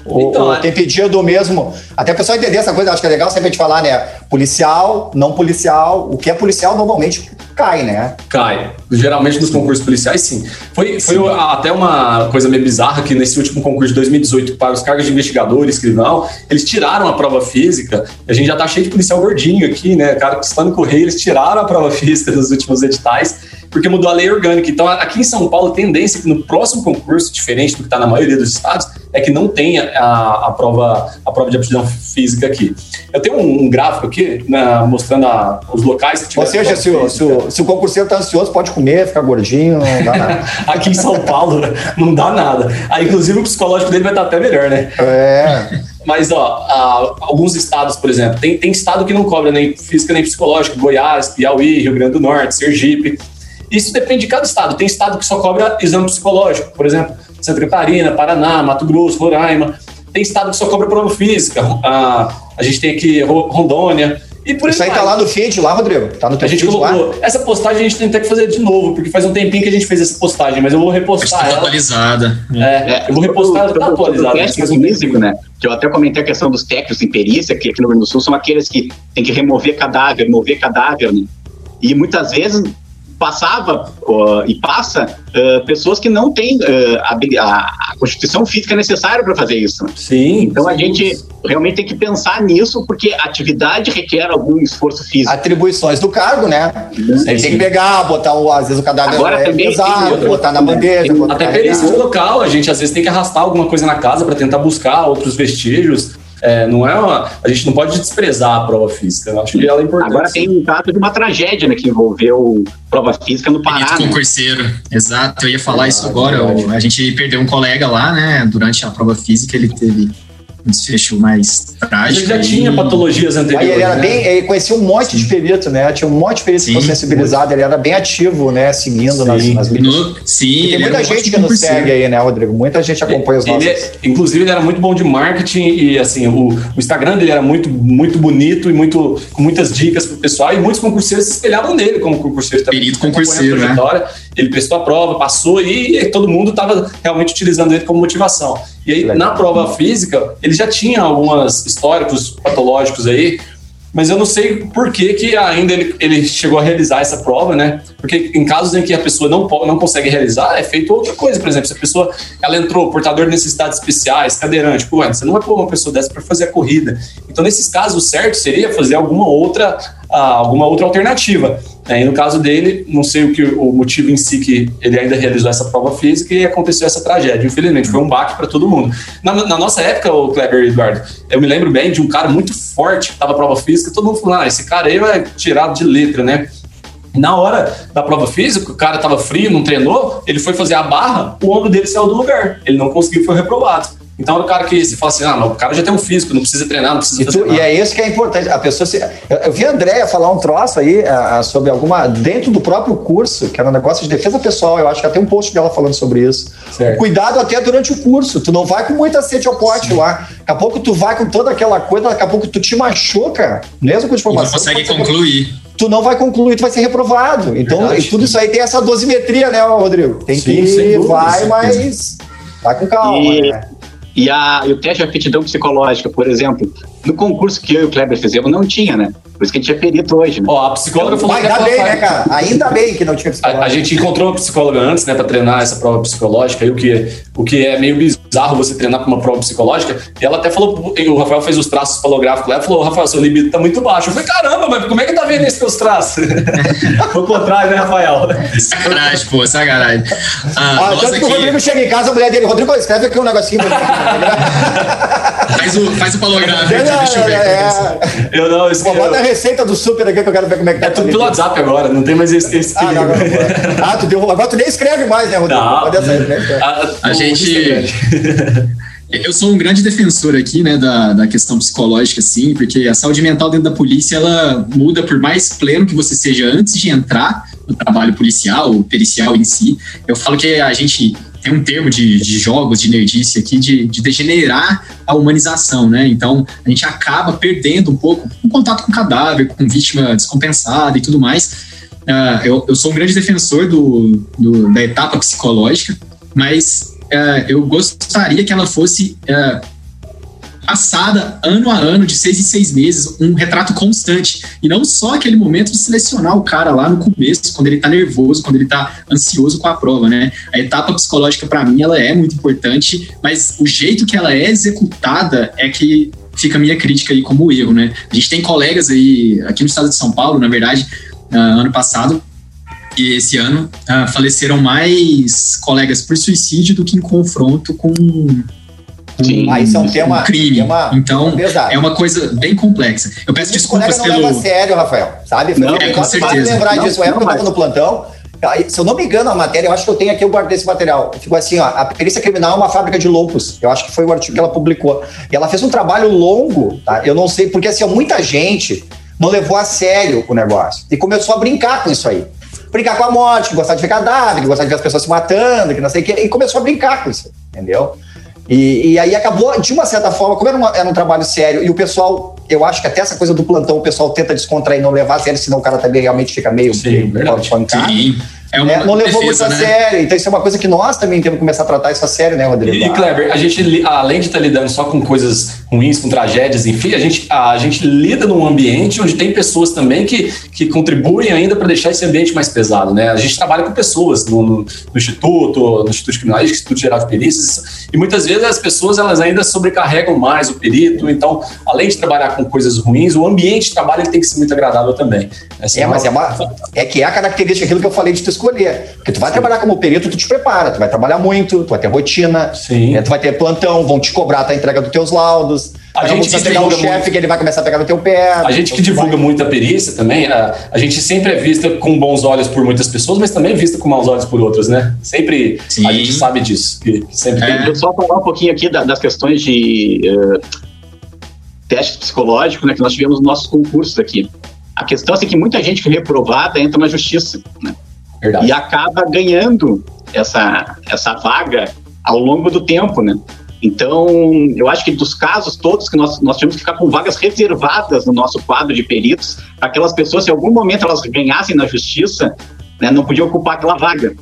O, então, o, é... tem pedido mesmo. Até o pessoal entender essa coisa, acho que é legal sempre a gente falar, né? Policial, não policial. O que é policial normalmente cai, né? Cai. Geralmente nos concursos policiais, sim. Foi, foi sim. até uma coisa meio bizarra que nesse último concurso de 2018, para os cargos de investigador e escrivão, eles tiraram a prova física. A gente já tá cheio de policial gordinho aqui, né? Cara no correio, eles tiraram a prova (laughs) física dos últimos editais porque mudou a lei orgânica. Então, aqui em São Paulo, a tendência é que no próximo concurso, diferente do que está na maioria dos estados, é que não tenha a, a, prova, a prova de aptidão física aqui. Eu tenho um, um gráfico aqui né, mostrando a, os locais que Ou seja, se o, se, o, se o concurseiro está ansioso, pode comer, ficar gordinho, não dá nada. (laughs) aqui em São Paulo, não dá nada. Aí, inclusive, o psicológico dele vai estar até melhor, né? É. Mas, ó, alguns estados, por exemplo, tem, tem estado que não cobra nem física nem psicológico, Goiás, Piauí, Rio Grande do Norte, Sergipe. Isso depende de cada estado. Tem estado que só cobra exame psicológico, por exemplo, Santa Catarina, Paraná, Mato Grosso, Roraima. Tem estado que só cobra prova física. A, a gente tem aqui Rondônia. E por isso aí tá lá no feed, lá, Rodrigo? Tá no teu a gente colocou. Lá? Essa postagem a gente tem que fazer de novo, porque faz um tempinho que a gente fez essa postagem, mas eu vou repostar tá ela. atualizada. É, é, eu vou repostar ela, tá atualizada. Teste físico, né? Que eu até comentei a questão dos técnicos em perícia, que aqui no Rio Grande do Sul são aqueles que tem que remover cadáver, mover cadáver, né? E muitas vezes passava uh, e passa uh, pessoas que não têm uh, a, a, constituição física necessária para fazer isso. Sim. Então sim. a gente realmente tem que pensar nisso, porque a atividade requer algum esforço físico. Atribuições do cargo, né? Sim, Ele tem que pegar, botar o, às vezes o cadáver Agora, é também pesado, tem, botar na bandeja. Até perícia local, a gente às vezes tem que arrastar alguma coisa na casa para tentar buscar outros vestígios. É, não é uma, a gente não pode desprezar a prova física. Eu acho que ela é importante. Agora tem um caso de uma tragédia né, que envolveu prova física no Pará. Né? concurseiro, exato. Eu ia falar ah, isso agora. a gente perdeu um colega lá, né? Durante a prova física, ele teve desfecho mais trágico. Ele já tinha patologias anteriores. Aí ele era né? bem, ele conhecia um monte de perito, né? Tinha um monte de perito que Sim. foi sensibilizado, ele era bem ativo, né? Seguindo nas, Sim. nas mídias. No- sim, E tem ele muita gente que nos segue aí, né, Rodrigo? Muita gente acompanha os nossos. Ele, é- inclusive, ele era muito bom de marketing e assim, o, o Instagram dele era muito, muito bonito e muito, com muitas dicas pro pessoal, e muitos concurseiros se espelhavam nele como concurseiro. também. Perito concurseiro, né? Ele prestou a prova, passou e todo mundo estava realmente utilizando ele como motivação. E aí, Legal. na prova física, ele já tinha alguns históricos patológicos aí, mas eu não sei por que, que ainda ele, ele chegou a realizar essa prova, né? Porque em casos em que a pessoa não, não consegue realizar, é feito outra coisa. Por exemplo, se a pessoa ela entrou portador de necessidades especiais, cadeirante, pô, você não vai pôr uma pessoa dessa para fazer a corrida. Então, nesses casos, o certo seria fazer alguma outra, ah, alguma outra alternativa. E no caso dele, não sei o que o motivo em si que ele ainda realizou essa prova física e aconteceu essa tragédia. Infelizmente, foi um baque para todo mundo. Na, na nossa época, o Kleber Eduardo, eu me lembro bem de um cara muito forte que estava prova física, todo mundo falando, ah, esse cara aí vai tirado de letra, né? Na hora da prova física, o cara estava frio, não treinou, ele foi fazer a barra, o ombro dele saiu do lugar. Ele não conseguiu, foi reprovado. Então, era o cara que se fala assim, ah, não, o cara já tem um físico, não precisa treinar, não precisa E, fazer tu- nada. e é isso que é importante. A pessoa se, eu, eu vi a Andréia falar um troço aí ah, ah, sobre alguma. dentro do próprio curso, que era um negócio de defesa pessoal. Eu acho que até um post dela falando sobre isso. Certo. Cuidado até durante o curso. Tu não vai com muita sede ao pote lá. Daqui a pouco tu vai com toda aquela coisa, daqui a pouco tu te machuca, mesmo com E não informação. consegue pode ser- concluir. Tu não vai concluir, tu vai ser reprovado. Então, Verdade. tudo isso aí tem essa dosimetria, né, Rodrigo? Tem Sim, que ir, dúvida, vai, mas vai com calma. E- né? E, a, e o teste de aptidão psicológica, por exemplo, no concurso que eu e o Kleber fizemos, não tinha, né? Por isso que a gente é perito hoje, né? Ó, a psicóloga falou Mas que ainda bem, né, cara? Ainda bem que não tinha A, psicólogo. a gente encontrou uma psicóloga antes, né, para treinar essa prova psicológica, aí, o, que, o que é meio bizarro você treinar para uma prova psicológica. E ela até falou, e o Rafael fez os traços palográficos lá, e falou: Rafael, seu libido tá muito baixo. Eu falei: caramba, mas como é que tá vendo esses teus traços? (laughs) Foi o contrário, né, Rafael? Sacanagem, pô, sacanagem. Ah, Ah, tanto que o Rodrigo chega em casa, a mulher dele, Rodrigo, escreve aqui um negocinho. (laughs) faz o, faz o palográfico, deixa eu ver. é, Eu não, isso Pô, bota a receita do super aqui que eu quero ver como é que tá. é tudo pelo WhatsApp agora, não tem mais esse, esse Ah, não, não, não. ah, tu deu, agora tu nem escreve mais, né, Rodrigo? Não, Pode essa- né? a, A o gente- é. (laughs) Eu sou um grande defensor aqui, né, da, da questão psicológica, assim, porque a saúde mental dentro da polícia, ela muda por mais pleno que você seja antes de entrar no trabalho policial, ou pericial em si. Eu falo que a gente tem um termo de, de jogos, de nerdice aqui, de, de degenerar a humanização, né? Então, a gente acaba perdendo um pouco o contato com cadáver, com vítima descompensada e tudo mais. Ah, eu, eu sou um grande defensor do, do- da etapa psicológica, mas ah, eu gostaria que ela fosse ah, passada ano a ano, de seis em seis meses, um retrato constante. E não só aquele momento de selecionar o cara lá no começo, quando ele tá nervoso, quando ele tá ansioso com a prova, né? A etapa psicológica, para mim, ela é muito importante, mas o jeito que ela é executada é que fica a minha crítica aí como erro, né? A gente tem colegas aí, aqui no estado de São Paulo, na verdade, ah, ano passado, e esse ano ah, faleceram mais colegas por suicídio do que em confronto com Sim. Ah, isso é um tema- um crime. tema então, pesado. é uma coisa bem complexa. Eu peço desculpas colega não pelo. leva a sério, Rafael, sabe? Não, é, com certeza. lembrar Não, disso, a época eu não, tava no plantão, se eu não me engano, a matéria, eu acho que eu tenho aqui, eu guardei esse material. Ficou assim, ó, a perícia criminal é uma fábrica de loucos. Eu acho que foi o artigo que ela publicou. E ela fez um trabalho longo, tá? Eu não sei, porque assim, ó, muita gente não levou a sério o negócio e começou a brincar com isso aí. Brincar com a morte, que gostar de ver cadáver, que gostar de ver as pessoas se matando, que não sei o quê, e começou a brincar com isso, entendeu? E, e aí acabou, de uma certa forma, como era, uma- era um trabalho sério, e o pessoal, eu acho que até essa coisa do plantão, o pessoal tenta descontrair, não levar a sério, senão o cara também realmente fica meio, Sim, meio pancado. Sim, é uma É, não levou muito defesa, a né? sério. Então, isso é uma coisa que nós também temos que começar a tratar isso a sério, né, Rodrigo? E, Kleber, a gente, além de estar lidando só com coisas ruins, com tragédias, enfim, a gente, a gente lida num ambiente onde tem pessoas também que, que contribuem ainda para deixar esse ambiente mais pesado, né? A gente trabalha com pessoas no, no- no Instituto, no Instituto de Criminalística, Instituto Geral de Perícias, e muitas vezes as pessoas elas ainda sobrecarregam mais o perito, então, além de trabalhar com coisas ruins, o ambiente de trabalho tem que ser muito agradável também. Essa É, mas é, uma, é que é a característica aquilo que eu falei de tu escolher. Porque tu vai trabalhar como perito, tu te prepara, tu vai trabalhar muito, tu vai ter rotina, Sim. né, tu vai ter plantão, vão te cobrar a entrega dos teus laudos. A a gente precisa pegar o divulga chefe que ele vai começar a pegar no teu pé. A gente que divulga muito a perícia também, a, a gente sempre é vista com bons olhos por muitas pessoas, mas também é vista com maus olhos por outras, né? Sempre Sim. a gente sabe disso. que- que sempre É. eu só falar um pouquinho aqui da- das questões de eh, testes psicológicos né, que nós tivemos nos nossos concursos aqui. A questão assim, é que muita gente que é reprovada entra na justiça né, Verdade. e acaba ganhando essa, essa vaga ao longo do tempo, né? Então, eu acho que dos casos todos que nós, nós tínhamos que ficar com vagas reservadas no nosso quadro de peritos, aquelas pessoas, se em algum momento elas ganhassem na justiça, né, não podiam ocupar aquela vaga.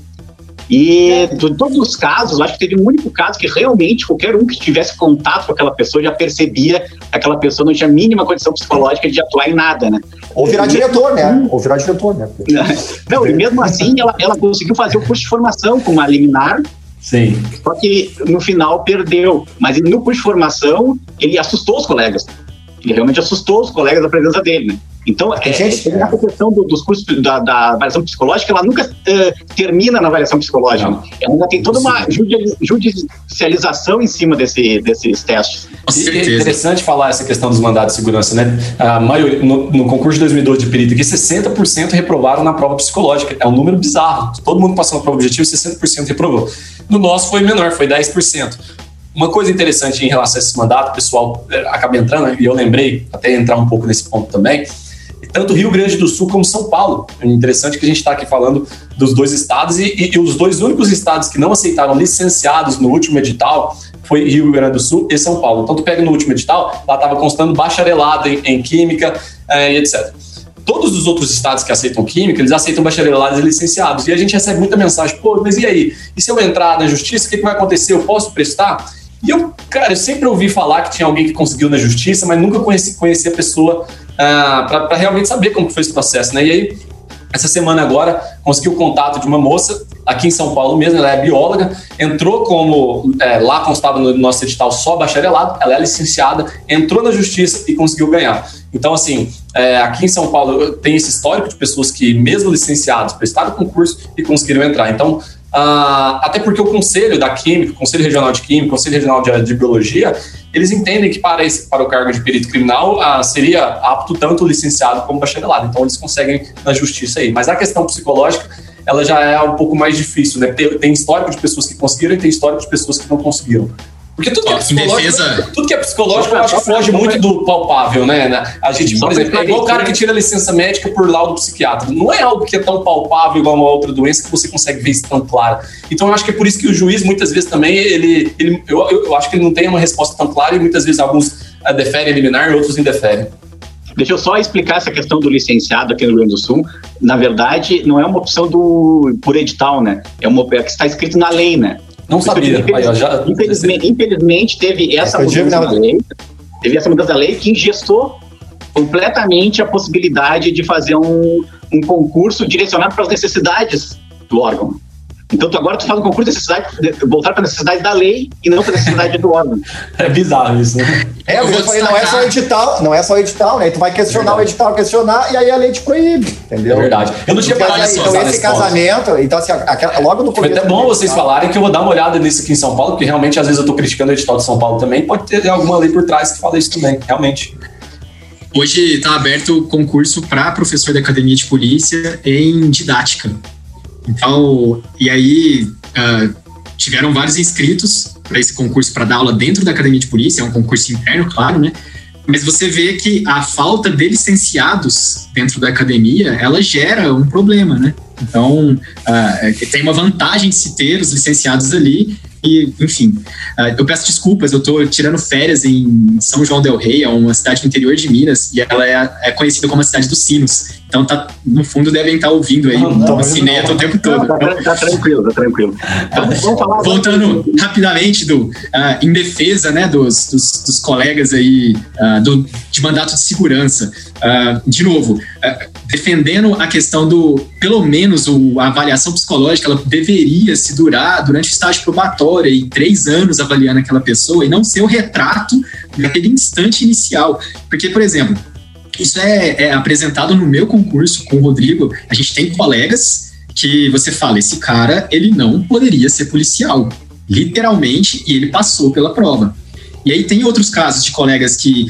E de todos os casos, eu acho que teve um único caso que realmente qualquer um que tivesse contato com aquela pessoa já percebia que aquela pessoa não tinha a mínima condição psicológica de atuar em nada, né? Ou virar diretor, né? Ou virar diretor, né? (laughs) Não, e mesmo assim ela, ela conseguiu fazer o curso de formação com uma liminar, Sim. só que no final perdeu. Mas no curso de formação, ele assustou os colegas. Ele realmente assustou os colegas da presença dele, né? Então, é, gente- é, essa questão do- dos cursos da, da avaliação psicológica, ela nunca eh, termina na avaliação psicológica. Não. Ela ainda tem toda uma judi- judicialização em cima desse, desses testes. E é interessante falar essa questão dos mandados de segurança, né? A maioria, no, no concurso de 2012 de perito aqui, 60% reprovaram na prova psicológica. É um número bizarro. Todo mundo passou na prova objetiva, 60% reprovou. No nosso foi menor, foi 10%. Uma coisa interessante em relação a esse mandato, pessoal acaba entrando, né? e eu lembrei, até entrar um pouco nesse ponto também, tanto Rio Grande do Sul como São Paulo. É interessante que a gente está aqui falando dos dois estados e, e- e os dois únicos estados que não aceitaram licenciados no último edital foi Rio Grande do Sul e São Paulo. Então, tu pega no último edital, lá estava constando bacharelado em, em química eh, e etc. Todos os outros estados que aceitam química, eles aceitam bacharelados e licenciados. E a gente recebe muita mensagem, pô, mas e aí? E se eu entrar na justiça, o que, que vai acontecer? Eu posso prestar? E eu, cara, eu sempre ouvi falar que tinha alguém que conseguiu na justiça, mas nunca conheci, conheci a pessoa ah, para realmente saber como foi esse processo, né? E aí, essa semana agora, consegui o contato de uma moça aqui em São Paulo mesmo, ela é bióloga, entrou como, é, lá constava no nosso edital só bacharelado, ela é licenciada, entrou na justiça e conseguiu ganhar. Então, assim, é, aqui em São Paulo tem esse histórico de pessoas que, mesmo licenciados, prestaram concurso e conseguiram entrar. Então, ah, até porque o Conselho da Química, o Conselho Regional de Química, o Conselho Regional de, de Biologia, eles entendem que para, esse, para o cargo de perito criminal ah, seria apto tanto o licenciado como o bacharelado. Então, eles conseguem na justiça aí. Mas a questão psicológica, ela já é um pouco mais difícil, né? Tem, tem histórico de pessoas que conseguiram e tem histórico de pessoas que não conseguiram. Porque tudo que é psicológico, defesa- tudo que é psicológico, eu acho que foge muito do palpável, né? Na- A gente, por exemplo, é igual o cara que tira licença médica por laudo psiquiatra. Não é algo que é tão palpável igual uma outra doença que você consegue ver isso tão claro. Então, eu acho que é por isso que o juiz, muitas vezes, também, ele, ele eu, eu, eu acho que ele não tem uma resposta tão clara e muitas vezes alguns eh, deferem eliminar e outros indeferem. Deixa eu só explicar essa questão do licenciado aqui no Rio Grande do Sul. Na verdade, não é uma opção do por edital, né? É uma é que está escrito na lei, né? Não sabia. Aí, ó, já, Infelizmente, infelizmente teve essa É, mudança da lei. Teve essa mudança da lei que ingestou completamente a possibilidade de fazer um, um concurso direcionado para as necessidades do órgão. Então, tu agora tu faz um concurso de necessidade, voltar para a necessidade da lei e não para a necessidade do órgão. É bizarro isso, né? É, Eu eu falei, não é só edital, não é só edital, né? Tu vai questionar o edital, questionar, e aí a lei te proíbe, entendeu? É verdade. Eu não tinha Então, parado de então, esse casamento, então assim, aquela- logo no Foi começo. até bom vocês falarem que eu vou dar uma olhada nisso aqui em São Paulo, porque realmente às vezes eu tô criticando o edital de São Paulo também. Pode ter alguma lei por trás que fala isso também, realmente. Hoje está aberto o concurso para professor da Academia de Polícia em didática. Então, e aí ah, tiveram vários inscritos para esse concurso para dar aula dentro da Academia de Polícia, é um concurso interno, claro, né? Mas você vê que a falta de licenciados dentro da academia, ela gera um problema, né? Então, que tem uma vantagem de se ter os licenciados ali e, enfim, ah, eu peço desculpas, eu estou tirando férias em São João del Rei, é uma cidade do interior de Minas, e ela é, é conhecida como a cidade dos sinos. Então, tá, no fundo, devem estar ouvindo aí Não, não, uma sineta o tempo todo. Tá, tra- tá tranquilo, tá tranquilo. Então, Voltando rapidamente do, ah, em defesa né, dos, dos, dos colegas aí ah, do, de mandato de segurança. De novo, defendendo a questão do, pelo menos o, a avaliação psicológica, ela deveria se durar durante o estágio probatório e três anos avaliando aquela pessoa e não ser o retrato daquele instante inicial. Porque, por exemplo, isso é, é apresentado no meu concurso com o Rodrigo. A gente tem colegas que você fala, esse cara, ele não poderia ser policial. Literalmente, e ele passou pela prova. E aí tem outros casos de colegas que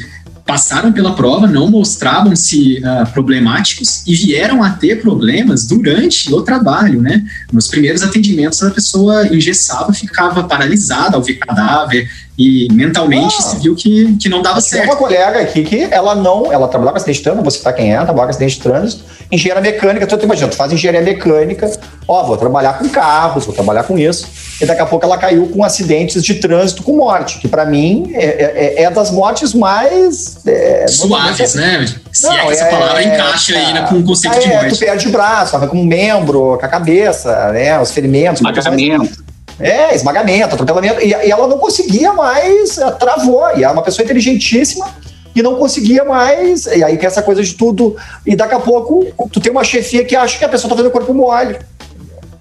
passaram pela prova, não mostravam-se uh, problemáticos e vieram a ter problemas durante o trabalho, né? Nos primeiros atendimentos, a pessoa engessava, ficava paralisada ao ver cadáver e mentalmente ah, se viu que, que não dava certo. Tem uma colega aqui que ela não, ela trabalhava com acidente de trânsito, você tá quem é, trabalhava com acidente de trânsito, engenharia mecânica, tu imagina, tu faz engenharia mecânica, ó, vou trabalhar com carros, vou trabalhar com isso, e daqui a pouco ela caiu com acidentes de trânsito com morte, que para mim é, é, é, é, das mortes mais... É, Suaves, né? Se não, é que essa palavra encaixa aí né, com o conceito de morte. Tu perde o braço, com um membro, com a cabeça, né, os ferimentos. Esmagamento. É, esmagamento, atropelamento, e, e ela não conseguia mais, travou, e é uma pessoa inteligentíssima, e não conseguia mais. E aí tem essa coisa de tudo. E daqui a pouco, tu tem uma chefia que acha que a pessoa tá fazendo corpo mole.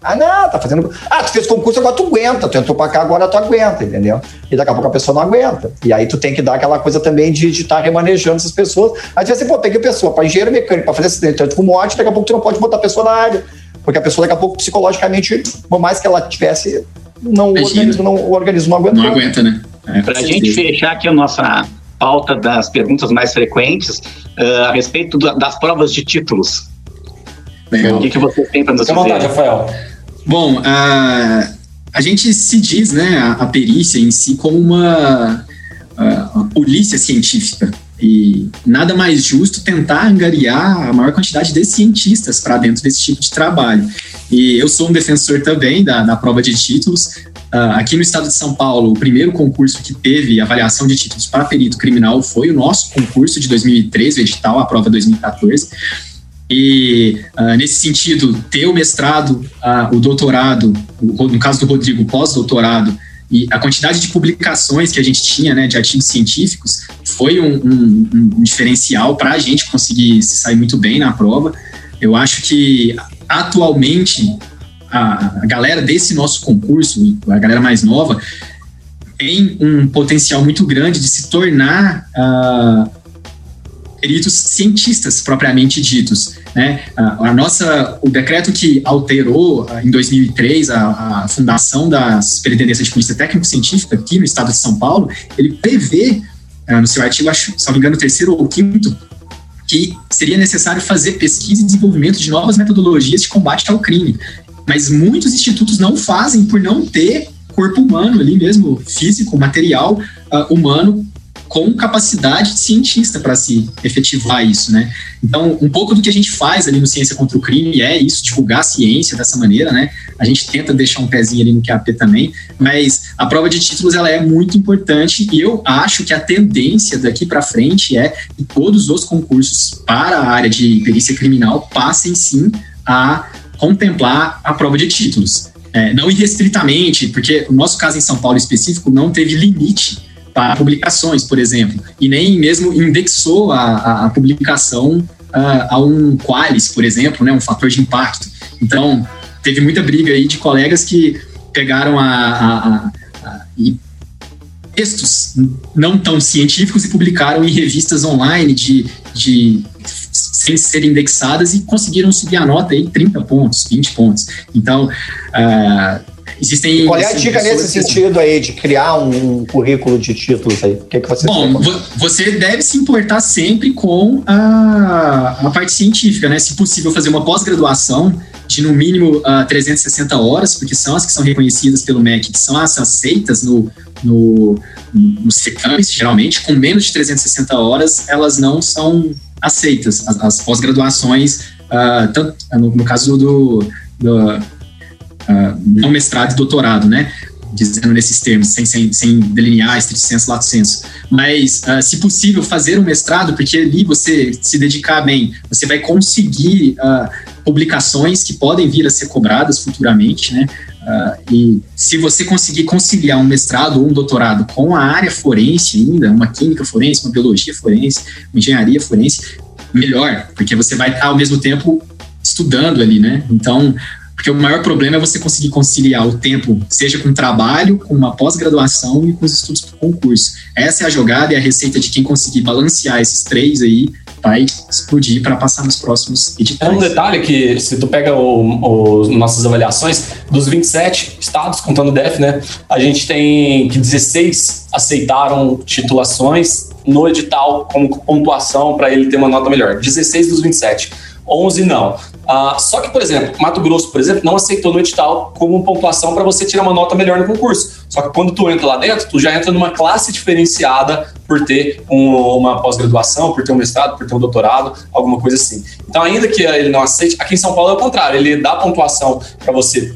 Ah, não, tá fazendo. Ah, tu fez concurso, agora tu aguenta. Tu entrou pra cá, agora tu aguenta, entendeu? E daqui a pouco a pessoa não aguenta. E aí tu tem que dar aquela coisa também de estar tá remanejando essas pessoas. Aí tu vai assim, pô, peguei a pessoa pra engenheiro mecânico, pra fazer acidente com morte, daqui a pouco tu não pode botar a pessoa na área. Porque a pessoa, daqui a pouco, psicologicamente, por mais que ela tivesse. Não, o organismo, não, o organismo não aguenta. Não aguenta, né? É, pra gente fechar aqui a nossa pauta das perguntas mais frequentes uh, a respeito do, das provas de títulos. Legal. O que, que você tem para nos Fique dizer? vontade, Rafael. Bom, a, a gente se diz, né, a, a perícia em si como uma, uma polícia científica. E nada mais justo tentar angariar a maior quantidade de cientistas para dentro desse tipo de trabalho. E eu sou um defensor também da, da prova de títulos. Uh, aqui no estado de São Paulo, o primeiro concurso que teve avaliação de títulos para perito criminal foi o nosso concurso de 2013, o edital, a prova 2014. E, uh, nesse sentido, ter o mestrado, uh, o doutorado, o, no caso do Rodrigo, pós-doutorado, e a quantidade de publicações que a gente tinha, né, de artigos científicos, foi um, um, um diferencial para a gente conseguir se sair muito bem na prova. Eu acho que, atualmente, a, a galera desse nosso concurso, a galera mais nova, tem um potencial muito grande de se tornar uh, peritos cientistas propriamente ditos. Né? A, nossa, o decreto que alterou uh, em 2003 a, a, fundação da Superintendência de Polícia Técnico-Científica aqui no estado de São Paulo, ele prevê uh, no seu artigo, acho, se não me engano, terceiro ou quinto, que seria necessário fazer pesquisa e desenvolvimento de novas metodologias de combate ao crime mas muitos institutos não fazem por não ter corpo humano ali mesmo, físico, material uh, humano com capacidade de cientista para se efetivar isso, né? Então, um pouco do que a gente faz ali no Ciência contra o Crime é isso, divulgar a ciência dessa maneira, né? A gente tenta deixar um pezinho ali no QAP também, mas a prova de títulos ela é muito importante e eu acho que a tendência daqui para frente é que todos os concursos para a área de perícia criminal passem sim a contemplar a prova de títulos. É, não irrestritamente, porque o nosso caso em São Paulo específico não teve limite para publicações, por exemplo, e nem mesmo indexou a, a, a publicação uh, a um qualis, por exemplo, né, um fator de impacto. Então, teve muita briga aí de colegas que pegaram a, a, a textos não tão científicos e publicaram em revistas online de, de sem serem indexadas e conseguiram subir a nota aí 30 pontos, 20 pontos. Então, uh, existem. Qual é a dica nesse sentido aí de criar um, currículo de títulos aí? O que, é que você Bom, você deve se importar sempre com a, a parte científica, né? Se possível, fazer uma pós-graduação de no mínimo uh, ah, 360 horas, porque são as que são reconhecidas pelo MEC, que são as aceitas no, no, nos CECAMs, geralmente, com menos de 360 horas, elas não são aceitas, as, as pós-graduações, uh, no, no, caso do, do uh, não mestrado e doutorado, né? Dizendo nesses termos, sem, sem, sem delinear estrito senso, lato senso. Mas, uh, se possível, fazer um mestrado, porque ali você se dedicar bem, você vai conseguir publicações que podem vir a ser cobradas futuramente, né? Uh, e se você conseguir conciliar um mestrado ou um doutorado com a área forense ainda, uma química forense, uma biologia forense, uma engenharia forense, melhor, porque você vai estar ao mesmo tempo estudando ali, né? Então, porque o maior problema é você conseguir conciliar o tempo, seja com trabalho, com uma pós-graduação e com os estudos para o concurso. Essa é a jogada e a receita de quem conseguir balancear esses três aí, vai explodir para passar nos próximos É editais. um detalhe que, se tu pega o, os, nossas avaliações, dos 27 estados, contando o DF, né, a gente tem que 16 aceitaram titulações no edital como pontuação para ele ter uma nota melhor. 16 dos 27. 11 não. Ah, só que, por exemplo, Mato Grosso, por exemplo, não aceitou no edital como pontuação para você tirar uma nota melhor no concurso. Só que quando tu entra lá dentro, tu já entra numa classe diferenciada por ter um, uma pós-graduação, por ter um mestrado, por ter um doutorado, alguma coisa assim. Então, ainda que ele não aceite, aqui em São Paulo é o contrário, ele dá pontuação para você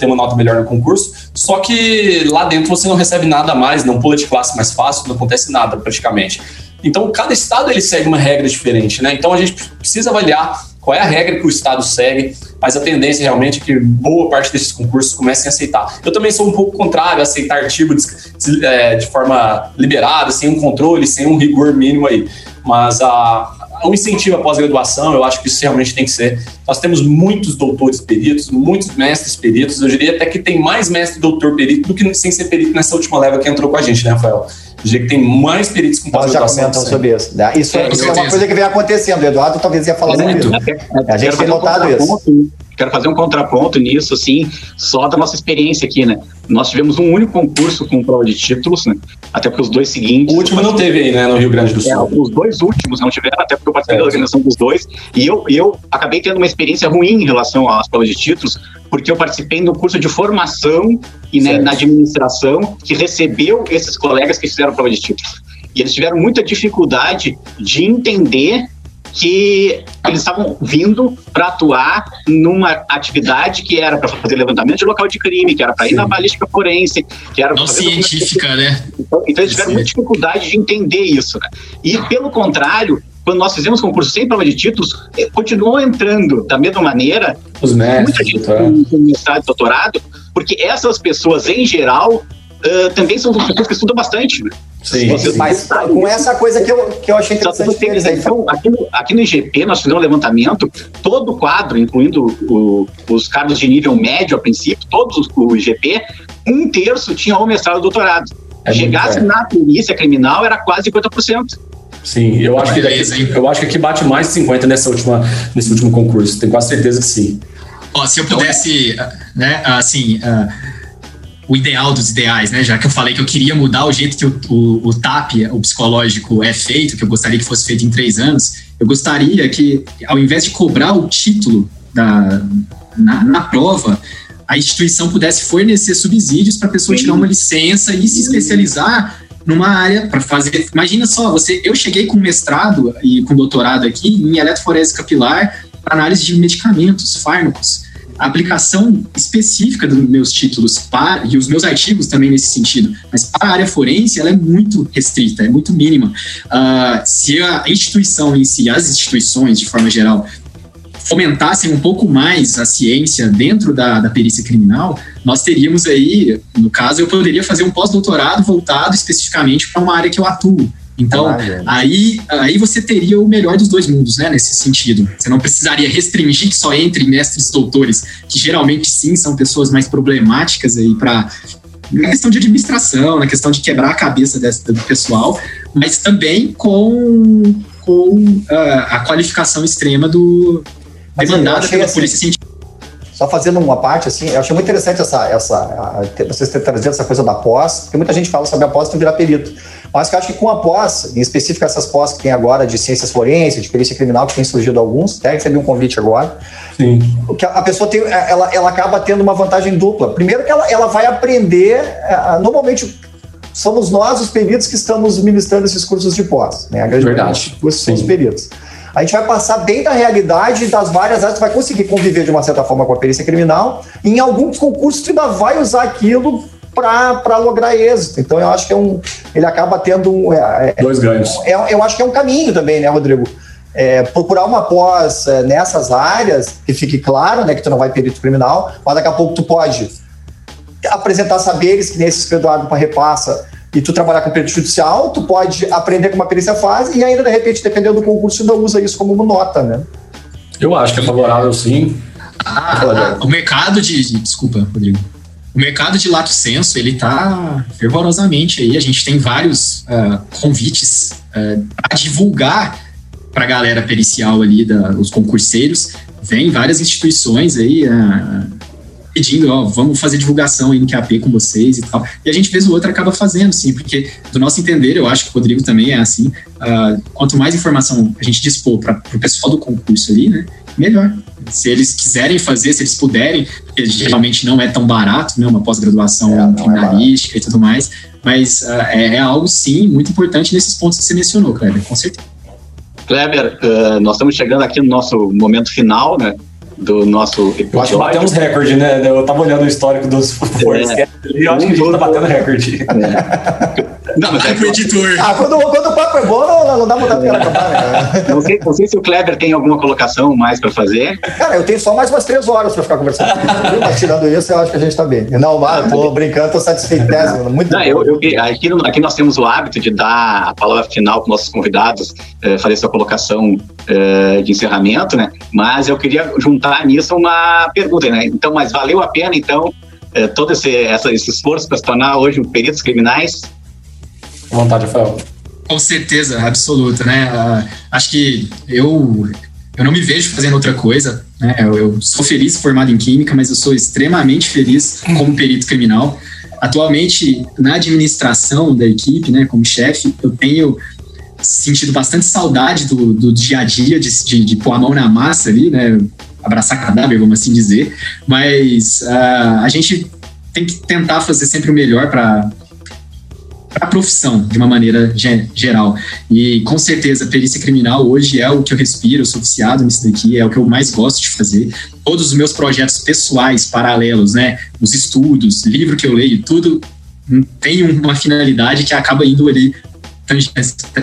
ter uma nota melhor no concurso, só que lá dentro você não recebe nada mais, não pula de classe mais fácil, não acontece nada praticamente. Então, cada estado ele segue uma regra diferente, né? Então, a gente precisa avaliar qual é a regra que o estado segue, mas a tendência realmente é que boa parte desses concursos comecem a aceitar. Eu também sou um pouco contrário a aceitar artigo de, de, é, de forma liberada, sem um controle, sem um rigor mínimo aí. Mas a, incentivo à pós-graduação, eu acho que isso realmente tem que ser. Nós temos muitos doutores peritos, muitos mestres peritos, eu diria até que tem mais mestre doutor perito do que sem ser perito nessa última leva que entrou com a gente, né, Rafael? Diria que tem mais peritos com Nós já comentamos sobre isso. Né? Isso, é, isso é, uma coisa que vem acontecendo. O Eduardo talvez ia falar sobre isso. A gente tem notado isso quero fazer um contraponto nisso, assim, só da nossa experiência aqui, né? Nós tivemos um único concurso com prova de títulos, né? Até porque os dois seguintes. O último não teve aí, né, no Rio Grande do Sul. É, os dois últimos não tiveram, até porque eu participei é, da organização dos dois. E eu, eu acabei tendo uma experiência ruim em relação às provas de títulos, porque eu participei no curso de formação e né, na administração que recebeu esses colegas que fizeram prova de títulos. E eles tiveram muita dificuldade de entender que eles estavam vindo para atuar numa atividade que era para fazer levantamento de local de crime, que era para ir na balística forense, que era não científica, né? Então, então eles tiveram muita dificuldade de entender isso. Né? E pelo contrário, quando nós fizemos concurso sem prova de títulos, eh, continuou entrando da mesma maneira. Os mestres, muita gente com mestrado e doutorado, porque essas pessoas em geral Uh, também são pessoas que estudam bastante, né? Sim, sim. mas com essa coisa que eu, que eu achei interessante deles aí. Então, aqui, no, aqui no IGP, nós fizemos um levantamento, todo o quadro, incluindo o, os cargos de nível médio a princípio, todos o IGP, um terço tinha ou mestrado ou doutorado. É Chegasse na polícia criminal, era quase 50%. Sim, eu acho, que, eu acho que aqui bate mais de 50 nessa última, nesse último concurso, tenho quase certeza que sim. Ó, se eu pudesse, né, assim, uh, o ideal dos ideais, né? Já que eu falei que eu queria mudar o jeito que o, o, o TAP, o psicológico, é feito, que eu gostaria que fosse feito em três anos, eu gostaria que, ao invés de cobrar o título da, na, na prova, a instituição pudesse fornecer subsídios para a pessoa Sim. tirar uma licença e se especializar numa área para fazer. Imagina só, você, eu cheguei com mestrado e com doutorado aqui em eletroforese capilar para análise de medicamentos, fármacos a aplicação específica dos meus títulos para, e os meus artigos também nesse sentido, mas para a área forense ela é muito restrita, é muito mínima. Uh, se a instituição em si, as instituições de forma geral, fomentassem um pouco mais a ciência dentro da, da perícia criminal, nós teríamos aí, no caso, eu poderia fazer um pós-doutorado voltado especificamente para uma área que eu atuo. Então, ah, aí, aí você teria o melhor dos dois mundos, né, nesse sentido. Você não precisaria restringir que só entre mestres doutores, que geralmente sim são pessoas mais problemáticas aí para na questão de administração, na questão de quebrar a cabeça dessa, do pessoal, mas também com, com uh, a qualificação extrema do demandada pela assim, polícia científica. Só fazendo uma parte, assim, eu achei muito interessante essa, essa, a, vocês trazido essa coisa da pós, porque muita gente fala sobre a pós e virar perito. Mas que eu acho que com a pós, em específico essas pós que tem agora de ciências forenses, de perícia criminal, que tem surgido alguns, até recebi um convite agora. Sim. Que a pessoa tem, ela, ela acaba tendo uma vantagem dupla. Primeiro que ela, ela vai aprender, normalmente somos nós os peritos que estamos ministrando esses cursos de pós, né? A grande Verdade. Cursos são os peritos. A gente vai passar dentro da realidade das várias áreas, vai conseguir conviver de uma certa forma com a perícia criminal. E em alguns concursos, tu ainda vai usar aquilo para lograr êxito. Então eu acho que é um. Ele acaba tendo um. É, é Dois ganhos. É, eu acho que é um caminho também, né, Rodrigo? É, procurar uma pós é, nessas áreas, que fique claro, né, que tu não vai perito criminal, mas daqui a pouco tu pode apresentar saberes que nem esses que o Eduardo repassa e tu trabalhar com perito judicial, tu pode aprender como a perícia faz e ainda, de repente, dependendo do concurso, ainda usa isso como uma nota, né? Eu acho que é favorável, sim. Ah, o mercado de, de... Desculpa, Rodrigo o mercado de lato senso ele está fervorosamente aí. A gente tem vários uh, convites uh, para divulgar para a galera pericial ali, da, os concurseiros, vem várias instituições aí a, pedindo, ó, vamos fazer divulgação aí no QAP com vocês e tal. E a gente, vez ou outra, acaba fazendo, sim, porque do nosso entender, eu acho que o Rodrigo também é assim, uh, quanto mais informação a gente dispor para o pessoal do concurso ali, né, melhor. Se eles quiserem fazer, se eles puderem, porque geralmente não é tão barato, né, uma pós-graduação é, criminalística é e tudo mais, mas uh, é, é, algo, sim, muito importante nesses pontos que você mencionou, Kleber, com certeza. Kleber, uh, nós estamos chegando aqui no nosso momento final, né? Do nosso episódio. Eu acho que batemos recorde, né? Eu tava olhando o histórico dos Force é, e eu acho que a gente tá batendo recorde. É. Não, mas é editor. Ah, quando, quando o papo é bom, não, não dá vontade de acabar, né? Não sei, não sei se o Kleber tem alguma colocação mais para fazer. Cara, eu tenho só mais umas três horas para ficar conversando. Mas tirando isso, eu acho que a gente tá bem. Não, mas tô brincando, tô satisfeito. Muito não, eu, eu, aqui, aqui nós temos o hábito de dar a palavra final para nossos convidados, eh, fazer sua colocação eh, de encerramento, né? Mas eu queria juntar nisso uma pergunta, né? Então, mas valeu a pena, então, eh, todo esse, essa, esse esforço para se tornar hoje um peritos criminais? vontade, Rafael. Com certeza, absoluta, né? Uh, acho que eu eu não me vejo fazendo outra coisa, né? Eu, eu, sou feliz formado em química, mas eu sou extremamente feliz como perito criminal. Atualmente, na administração da equipe, né, como chefe, eu tenho sentido bastante saudade do, do dia a dia, de, de, de, pôr a mão na massa ali, né? Abraçar cadáver, vamos assim dizer. Mas uh, a gente tem que tentar fazer sempre o melhor para a profissão, de uma maneira geral. E com certeza, perícia criminal hoje é o que eu respiro, eu sou viciado nisso daqui, é o que eu mais gosto de fazer. Todos os meus projetos pessoais, paralelos, né? Os estudos, livro que eu leio, tudo tem uma finalidade que acaba indo ali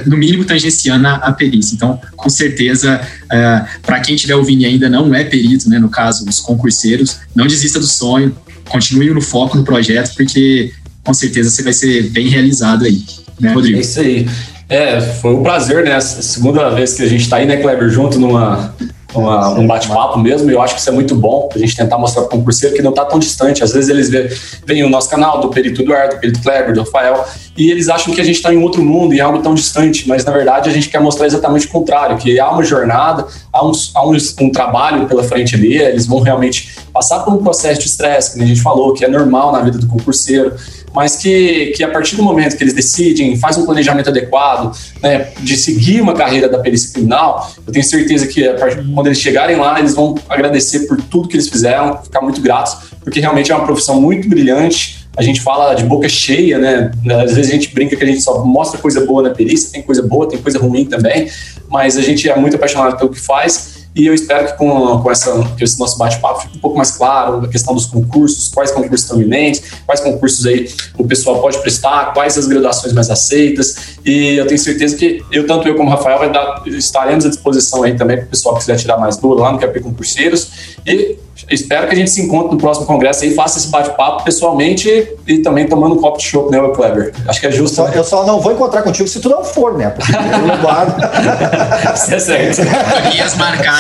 no mínimo tangenciando a, perícia. Então, com certeza, é, para quem estiver ouvindo e ainda não é perito, né, no caso, os concurseiros, não desista do sonho, continue no foco no projeto, porque com certeza você vai ser bem realizado aí, né, Rodrigo? É isso aí. É, foi um prazer, né? Segunda vez que a gente está aí, né, Kleber, junto numa, uma, um bate-papo mesmo, e eu acho que isso é muito bom a gente tentar mostrar para o concurseiro que não está tão distante. Às vezes eles veem o nosso canal, do Perito Eduardo, do Perito Kleber, do Rafael, e eles acham que a gente está em outro mundo, em algo tão distante, mas na verdade a gente quer mostrar exatamente o contrário, que há uma jornada, há um, há um, um trabalho pela frente ali, eles vão realmente passar por um processo de estresse, que a gente falou, que é normal na vida do concurseiro, mas que, que a partir do momento que eles decidem, faz um planejamento adequado, né, de seguir uma carreira da perícia criminal, eu tenho certeza que partir, quando eles chegarem lá, eles vão agradecer por tudo que eles fizeram, ficar muito gratos, porque realmente é uma profissão muito brilhante. A gente fala de boca cheia, né? Às vezes a gente brinca que a gente só mostra coisa boa na perícia, tem coisa boa, tem coisa ruim também, mas a gente é muito apaixonado pelo que faz e eu espero que com, com essa, esse nosso bate-papo fique um pouco mais claro a questão dos concursos, quais concursos estão iminentes, quais concursos aí o pessoal pode prestar, quais as graduações mais aceitas. E eu tenho certeza que eu, tanto eu como o Rafael, vai dar, estaremos à disposição aí também para o pessoal que quiser tirar mais duro lá no QAP Concurseiros. E espero que a gente se encontre no próximo congresso aí, faça esse bate-papo pessoalmente e também tomando um copo de chopp, né, Kleber? Acho que é justo. Eu só, né? eu só não vou encontrar contigo se tu não for, né? Porque eu. (laughs) Isso é certo.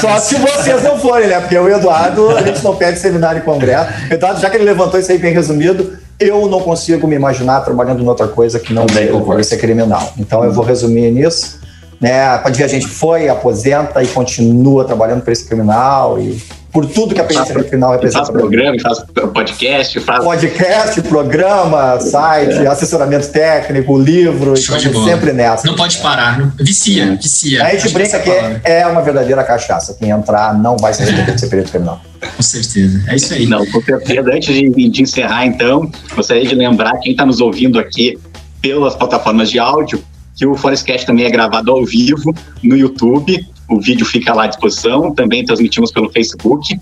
Só se vocês não forem, né? Porque o Eduardo, a gente não pede seminário e congresso. Eduardo, já que ele levantou isso aí bem resumido, eu não consigo me imaginar trabalhando em outra coisa que não seja ser criminal. Então eu vou resumir nisso. Né? Pode ver, a gente foi, aposenta e continua trabalhando por esse criminal e por tudo que a perícia criminal representa. Faz programa, faz podcast, faz... Podcast, programa, site, é. assessoramento técnico, livro, Show bola. sempre nessa. Não pode parar, não... vicia, vicia. A gente brinca que é, é uma verdadeira cachaça. Quem entrar não vai se arrepender de ser perito criminal. Com certeza, é isso aí. Não, com certeza. Antes de, de encerrar, então, gostaria de lembrar quem está nos ouvindo aqui pelas plataformas de áudio que o Forestcast também é gravado ao vivo no YouTube o vídeo fica lá à disposição. Também transmitimos pelo Facebook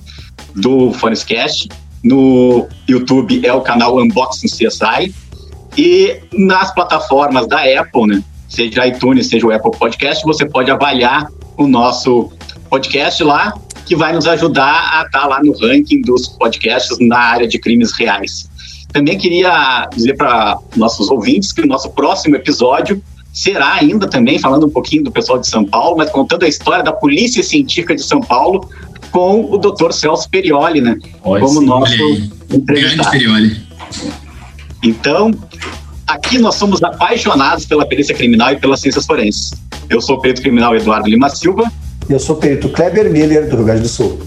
do Fonescast. No YouTube é o canal Unboxing CSI. E nas plataformas da Apple, né, seja iTunes, seja o Apple Podcast, você pode avaliar o nosso podcast lá, que vai nos ajudar a estar lá no ranking dos podcasts na área de crimes reais. Também queria dizer para nossos ouvintes que o nosso próximo episódio será ainda também, falando um pouquinho do pessoal de São Paulo, mas contando a história da Polícia Científica de São Paulo com o Dr. Celso Perioli, né? Olha como sim, nosso entrevistado. Então, aqui nós somos apaixonados pela perícia criminal e pelas ciências forenses. Eu sou o perito criminal Eduardo Lima Silva. Eu sou o perito Kleber Miller, do Rio Grande do Sul.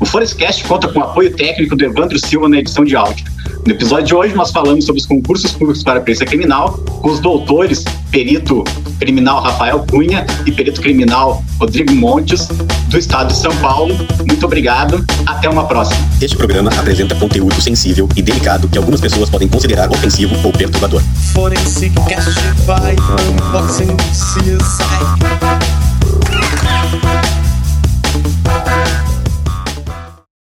O Forestcast conta com o apoio técnico do Evandro Silva na edição de áudio. No episódio de hoje, nós falamos sobre os concursos públicos para a perícia criminal com os doutores, perito criminal Rafael Cunha e perito criminal Rodrigo Montes, do estado de São Paulo. Muito obrigado. Até uma próxima. Este programa apresenta conteúdo sensível e delicado que algumas pessoas podem considerar ofensivo ou perturbador. Forensic Cast by Unboxing CSI.